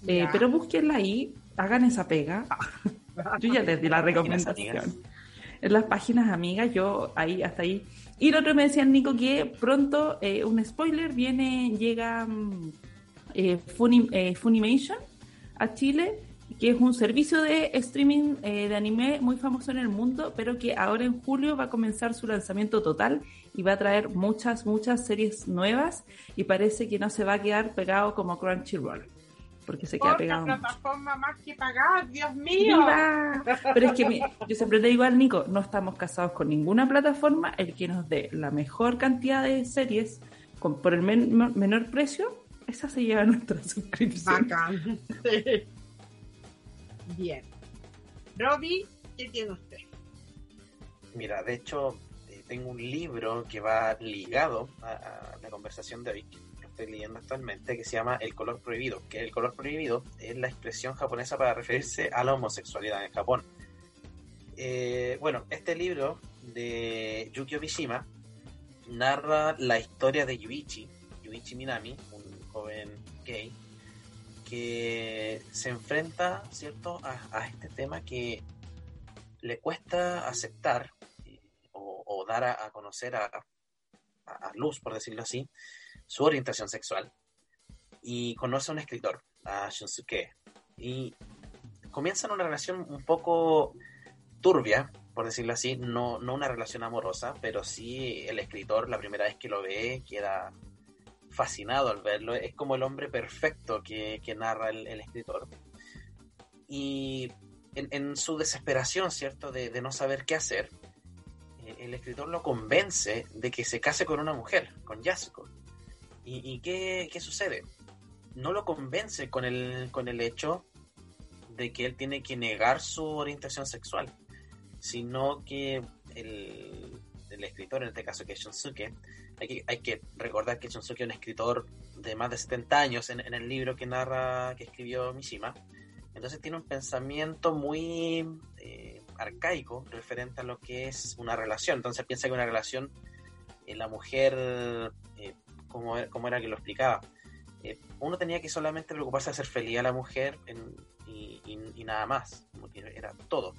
Eh, pero búsquenla ahí, hagan esa pega. *laughs* Yo ya les di la recomendación. En las páginas amigas, yo ahí, hasta ahí. Y lo otro me decían, Nico, que pronto, eh, un spoiler, viene, llega mm, eh, eh, Funimation a Chile, que es un servicio de streaming de anime muy famoso en el mundo, pero que ahora en julio va a comenzar su lanzamiento total y va a traer muchas, muchas series nuevas y parece que no se va a quedar pegado como Crunchyroll, porque se queda pegado. plataforma más que pagar, Dios mío. ¡Viva! Pero es que mi- yo siempre le digo al Nico, no estamos casados con ninguna plataforma, el que nos dé la mejor cantidad de series con, por el men- menor precio, esa se lleva nuestra *laughs* suscripción. Bacán. *laughs* Bien. Robbie, ¿qué tiene usted? Mira, de hecho, eh, tengo un libro que va ligado a, a la conversación de hoy, que estoy leyendo actualmente, que se llama El color prohibido. Que el color prohibido es la expresión japonesa para referirse a la homosexualidad en Japón. Eh, bueno, este libro de Yukio Mishima narra la historia de Yuichi, Yuichi Minami, un joven gay, que se enfrenta, ¿cierto?, a, este tema que le cuesta aceptar eh, o, dar a, a conocer a- a luz, por decirlo así, su orientación sexual. Y conoce a un escritor, a Shunsuke, y comienzan una relación un poco turbia, por decirlo así, no, no una relación amorosa, pero sí el escritor la primera vez que lo ve queda fascinado al verlo, es como el hombre perfecto que, que narra el, escritor. Y en, en su desesperación, ¿cierto?, de, de no saber qué hacer, eh, el escritor lo convence de que se case con una mujer, con Yasuko. ¿Y, qué, qué sucede? No lo convence con el, con el hecho de que él tiene que negar su orientación sexual, sino que el, el escritor, en este caso que es Shunsuke, hay que, hay que recordar que Shunsuke es un escritor de más de 70 años en, en el libro que narra, que escribió Mishima, entonces tiene un pensamiento muy eh, arcaico referente a lo que es una relación. Entonces piensa que una relación, eh, la mujer, eh, como era que lo explicaba, eh, uno tenía que solamente preocuparse de hacer feliz a la mujer en- y, y- y nada más, era todo.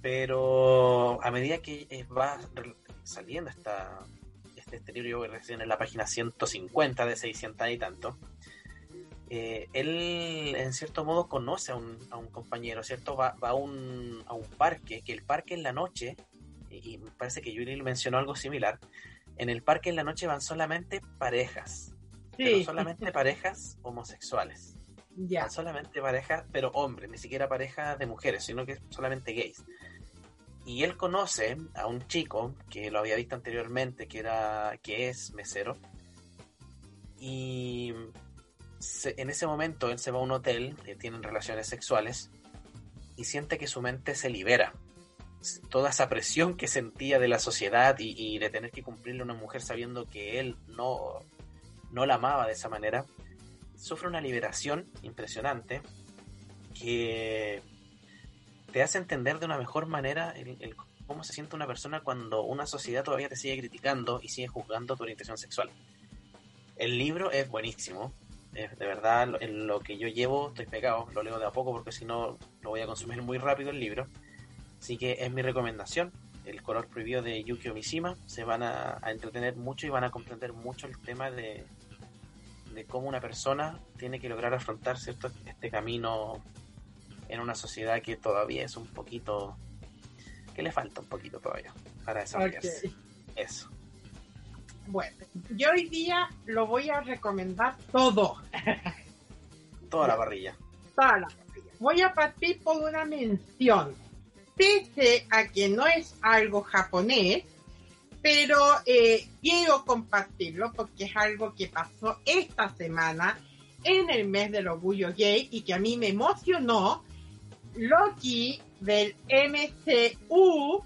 Pero a medida que va saliendo esta, este, este libro, yo recién en la página 150 de 600 y tanto, eh, él en cierto modo conoce a un, a un compañero, ¿cierto? Va, va a, un, a un parque, que el parque en la noche, y, y parece que Yuri mencionó algo similar, en el parque en la noche van solamente parejas, pero solamente *laughs* parejas homosexuales, ya. van solamente parejas, pero hombres, ni siquiera parejas de mujeres, sino que solamente gays. Y él conoce a un chico que lo había visto anteriormente, que era que es mesero, y se- en ese momento él se va a un hotel, tienen relaciones sexuales y siente que su mente se libera. Toda esa presión que sentía de la sociedad y, de tener que cumplirle a una mujer sabiendo que él no, no la amaba de esa manera, sufre una liberación impresionante que te hace entender de una mejor manera cómo se siente una persona cuando una sociedad todavía te sigue criticando y sigue juzgando tu orientación sexual. El libro es buenísimo, de verdad, en lo que yo llevo estoy pegado, lo leo de a poco porque si no lo voy a consumir muy rápido el libro. Así que es mi recomendación, El color prohibido de Yukio Mishima. Se van a, a entretener mucho y van a comprender mucho el tema de, de cómo una persona tiene que lograr afrontar cierto este camino en una sociedad que todavía es un poquito que le falta un poquito todavía para desarrollarse. Ok. Eso. Bueno, yo hoy día lo voy a recomendar todo. Toda la parrilla. toda la parrilla. Voy a partir por una mención. Pese a que no es algo japonés, pero eh, quiero compartirlo porque es algo que pasó esta semana en el mes del orgullo gay y que a mí me emocionó. Loki del MCU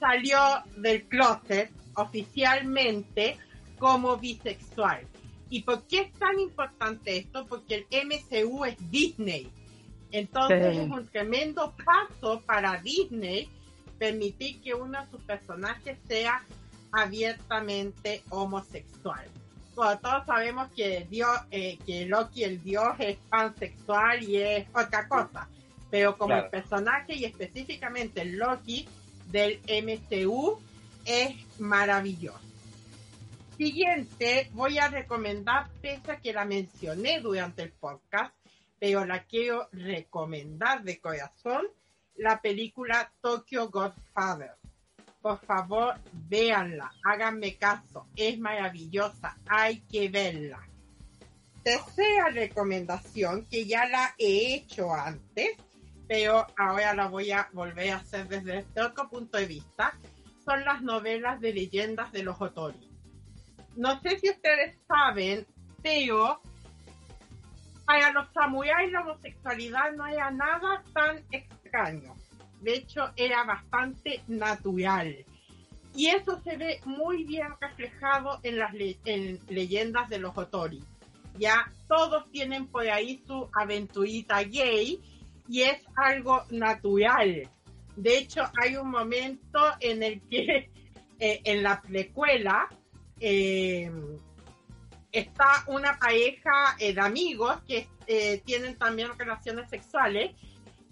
salió del closet oficialmente como bisexual. ¿Y por qué es tan importante esto? Porque el MCU es Disney. Entonces es un tremendo paso para Disney permitir que uno de sus personajes sea abiertamente homosexual. Bueno, todos sabemos que Dios, eh, que Loki el dios es pansexual y es otra cosa, pero como el personaje y específicamente el Loki del MCU es maravilloso. Siguiente, voy a recomendar, pese a que la mencioné durante el podcast, pero la quiero recomendar de corazón, la película Tokyo Godfather. Por favor, véanla, háganme caso, es maravillosa, hay que verla. Tercera recomendación, que ya la he hecho antes, pero ahora la voy a volver a hacer desde este otro punto de vista, son las novelas de leyendas de los Otori. No sé si ustedes saben, pero para los samuráis la homosexualidad no era nada tan extraño. De hecho, era bastante natural. Y eso se ve muy bien reflejado en las leyendas de los Otori. Ya todos tienen por ahí su aventurita gay y es algo natural. De hecho, hay un momento en el que *laughs* eh, en la precuela eh, está una pareja eh, de amigos que tienen también relaciones sexuales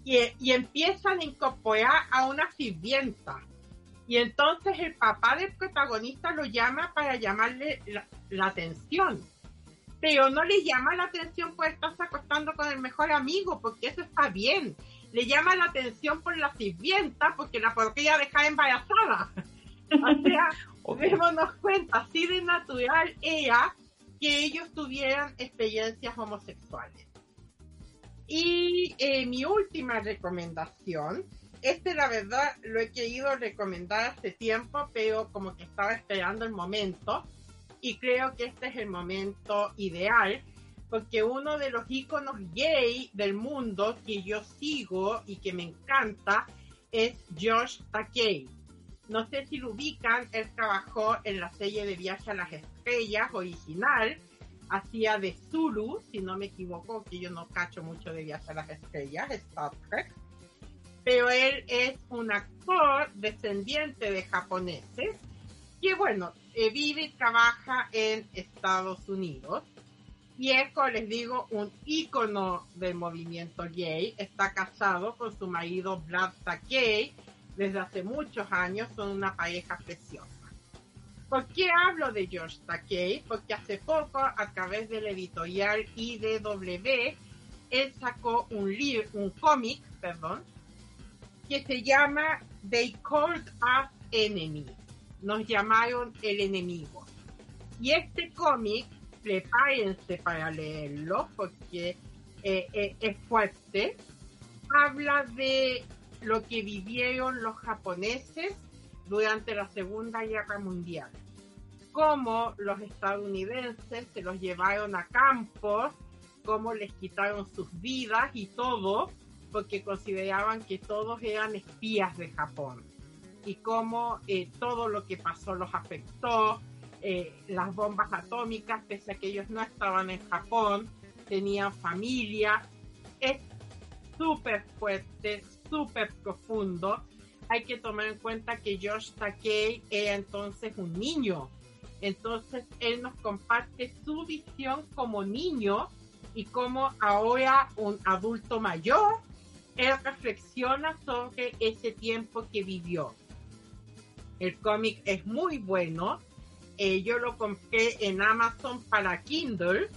y, empiezan a incorporar a una sirvienta. Y entonces el papá del protagonista lo llama para llamarle la, atención. Pero no le llama la atención por estarse acostando con el mejor amigo, porque eso está bien. Le llama la atención por la sirvienta, porque la podría dejar embarazada. *laughs* O sea, démonos cuenta, así de natural era que ellos tuvieran experiencias homosexuales. Y eh, mi última recomendación, este la verdad lo he querido recomendar hace tiempo, pero como que estaba esperando el momento y creo que este es el momento ideal porque uno de los iconos gay del mundo que yo sigo y que me encanta es Josh Takei. No sé si lo ubican, él trabajó en la serie de Viaje a las original hacía de Zulu, si no me equivoco, que yo no cacho mucho de Viaje a las Estrellas, Star Trek. Pero él es un actor descendiente de japoneses que, bueno, eh, vive y trabaja en Estados Unidos. Y es, como les digo, un ícono del movimiento gay. Está casado con su marido Brad Takei desde hace muchos años. Son una pareja preciosa. ¿Por qué hablo de George Takei? Porque hace poco, a través del editorial IDW, él sacó un un cómic, perdón, que se llama They Called Us Enemy. Nos llamaron el enemigo. Y este cómic, prepárense para leerlo porque eh, eh, es fuerte. Habla de lo que vivieron los japoneses durante la Segunda Guerra Mundial. Cómo los estadounidenses se los llevaron a campos, cómo les quitaron sus vidas y todo, porque consideraban que todos eran espías de Japón. Y cómo eh, todo lo que pasó los afectó, eh, las bombas atómicas, pese a que ellos no estaban en Japón, tenían familia. Es súper fuerte, súper profundo hay que tomar en cuenta que George Takei era entonces un niño. Entonces él nos comparte su visión como niño y como ahora un adulto mayor, él reflexiona sobre ese tiempo que vivió. El cómic es muy bueno. Eh, yo lo compré en Amazon para Kindle.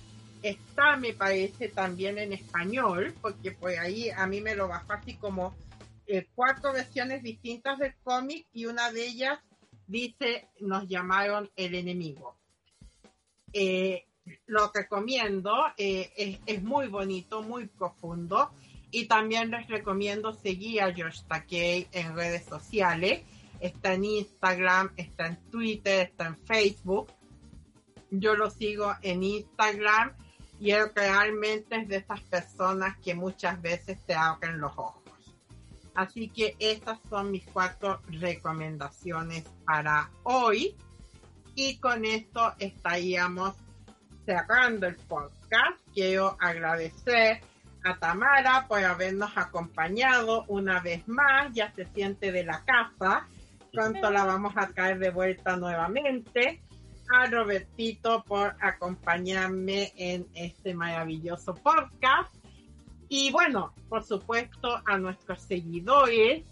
Está, me parece, también en español, porque por ahí a mí me lo bajó así como eh, cuatro versiones distintas del cómic y una de ellas dice nos llamaron el enemigo. Eh, lo recomiendo, eh, es, muy bonito, muy profundo y también les recomiendo seguir a George Takei en redes sociales. está en Instagram, está en Twitter, está en Facebook. Yo lo sigo en Instagram y él realmente es de esas personas que muchas veces te abren los ojos. Así que estas son mis cuatro recomendaciones para hoy. Y con esto estaríamos cerrando el podcast. Quiero agradecer a Tamara por habernos acompañado una vez más. Ya se siente de la casa. Pronto la vamos a traer de vuelta nuevamente. A Robertito por acompañarme en este maravilloso podcast. Y bueno, por supuesto, a nuestros seguidores,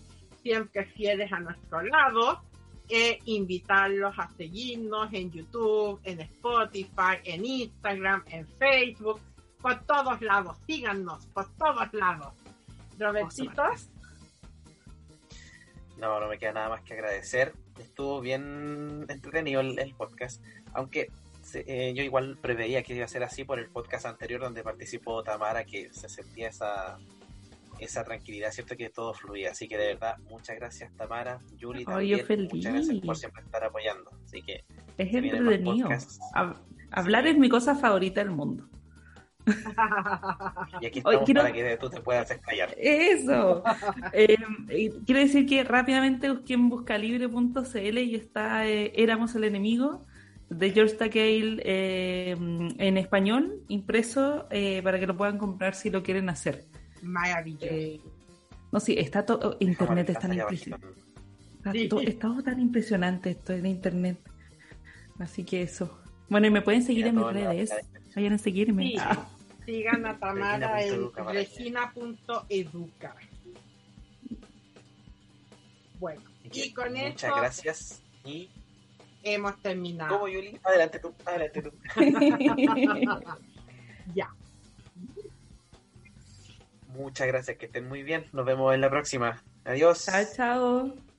siempre fieles a nuestro lado, e invitarlos a seguirnos en YouTube, en Spotify, en Instagram, en Facebook, por todos lados. Síganos por todos lados. Robertitos. No, no me queda nada más que agradecer. Estuvo bien entretenido el, podcast, aunque eh, yo igual preveía que iba a ser así por el podcast anterior donde participó Tamara, que se sentía esa, esa tranquilidad, ¿cierto? Que todo fluía. Así que de verdad, muchas gracias Tamara, Julie también. Muchas gracias por siempre estar apoyando. Así que... Es entretenido. Hablar es mi cosa favorita del mundo. *laughs* Y aquí estamos para que tú te puedas escallar. Eso. *laughs* eh, quiero decir que rápidamente busqué en buscalibre.cl y está eh, Éramos el enemigo de George Takei eh, en español, impreso, eh, para que lo puedan comprar si lo quieren hacer. Maravilloso. no, sí, está todo. Internet es tan impresionante. Está, todo tan impresionante esto en internet. Así que eso. Bueno, y me pueden seguir en mis redes. Vayan a seguirme. Sí. Ah. Sigan a Tamara en regina.educa. Bueno, y, con muchas esto. Muchas gracias. Y hemos terminado. ¿Cómo, Yuli? Adelante tú, adelante tú. *laughs* ya. Muchas gracias, que estén muy bien. Nos vemos en la próxima. Adiós. Chao, chao.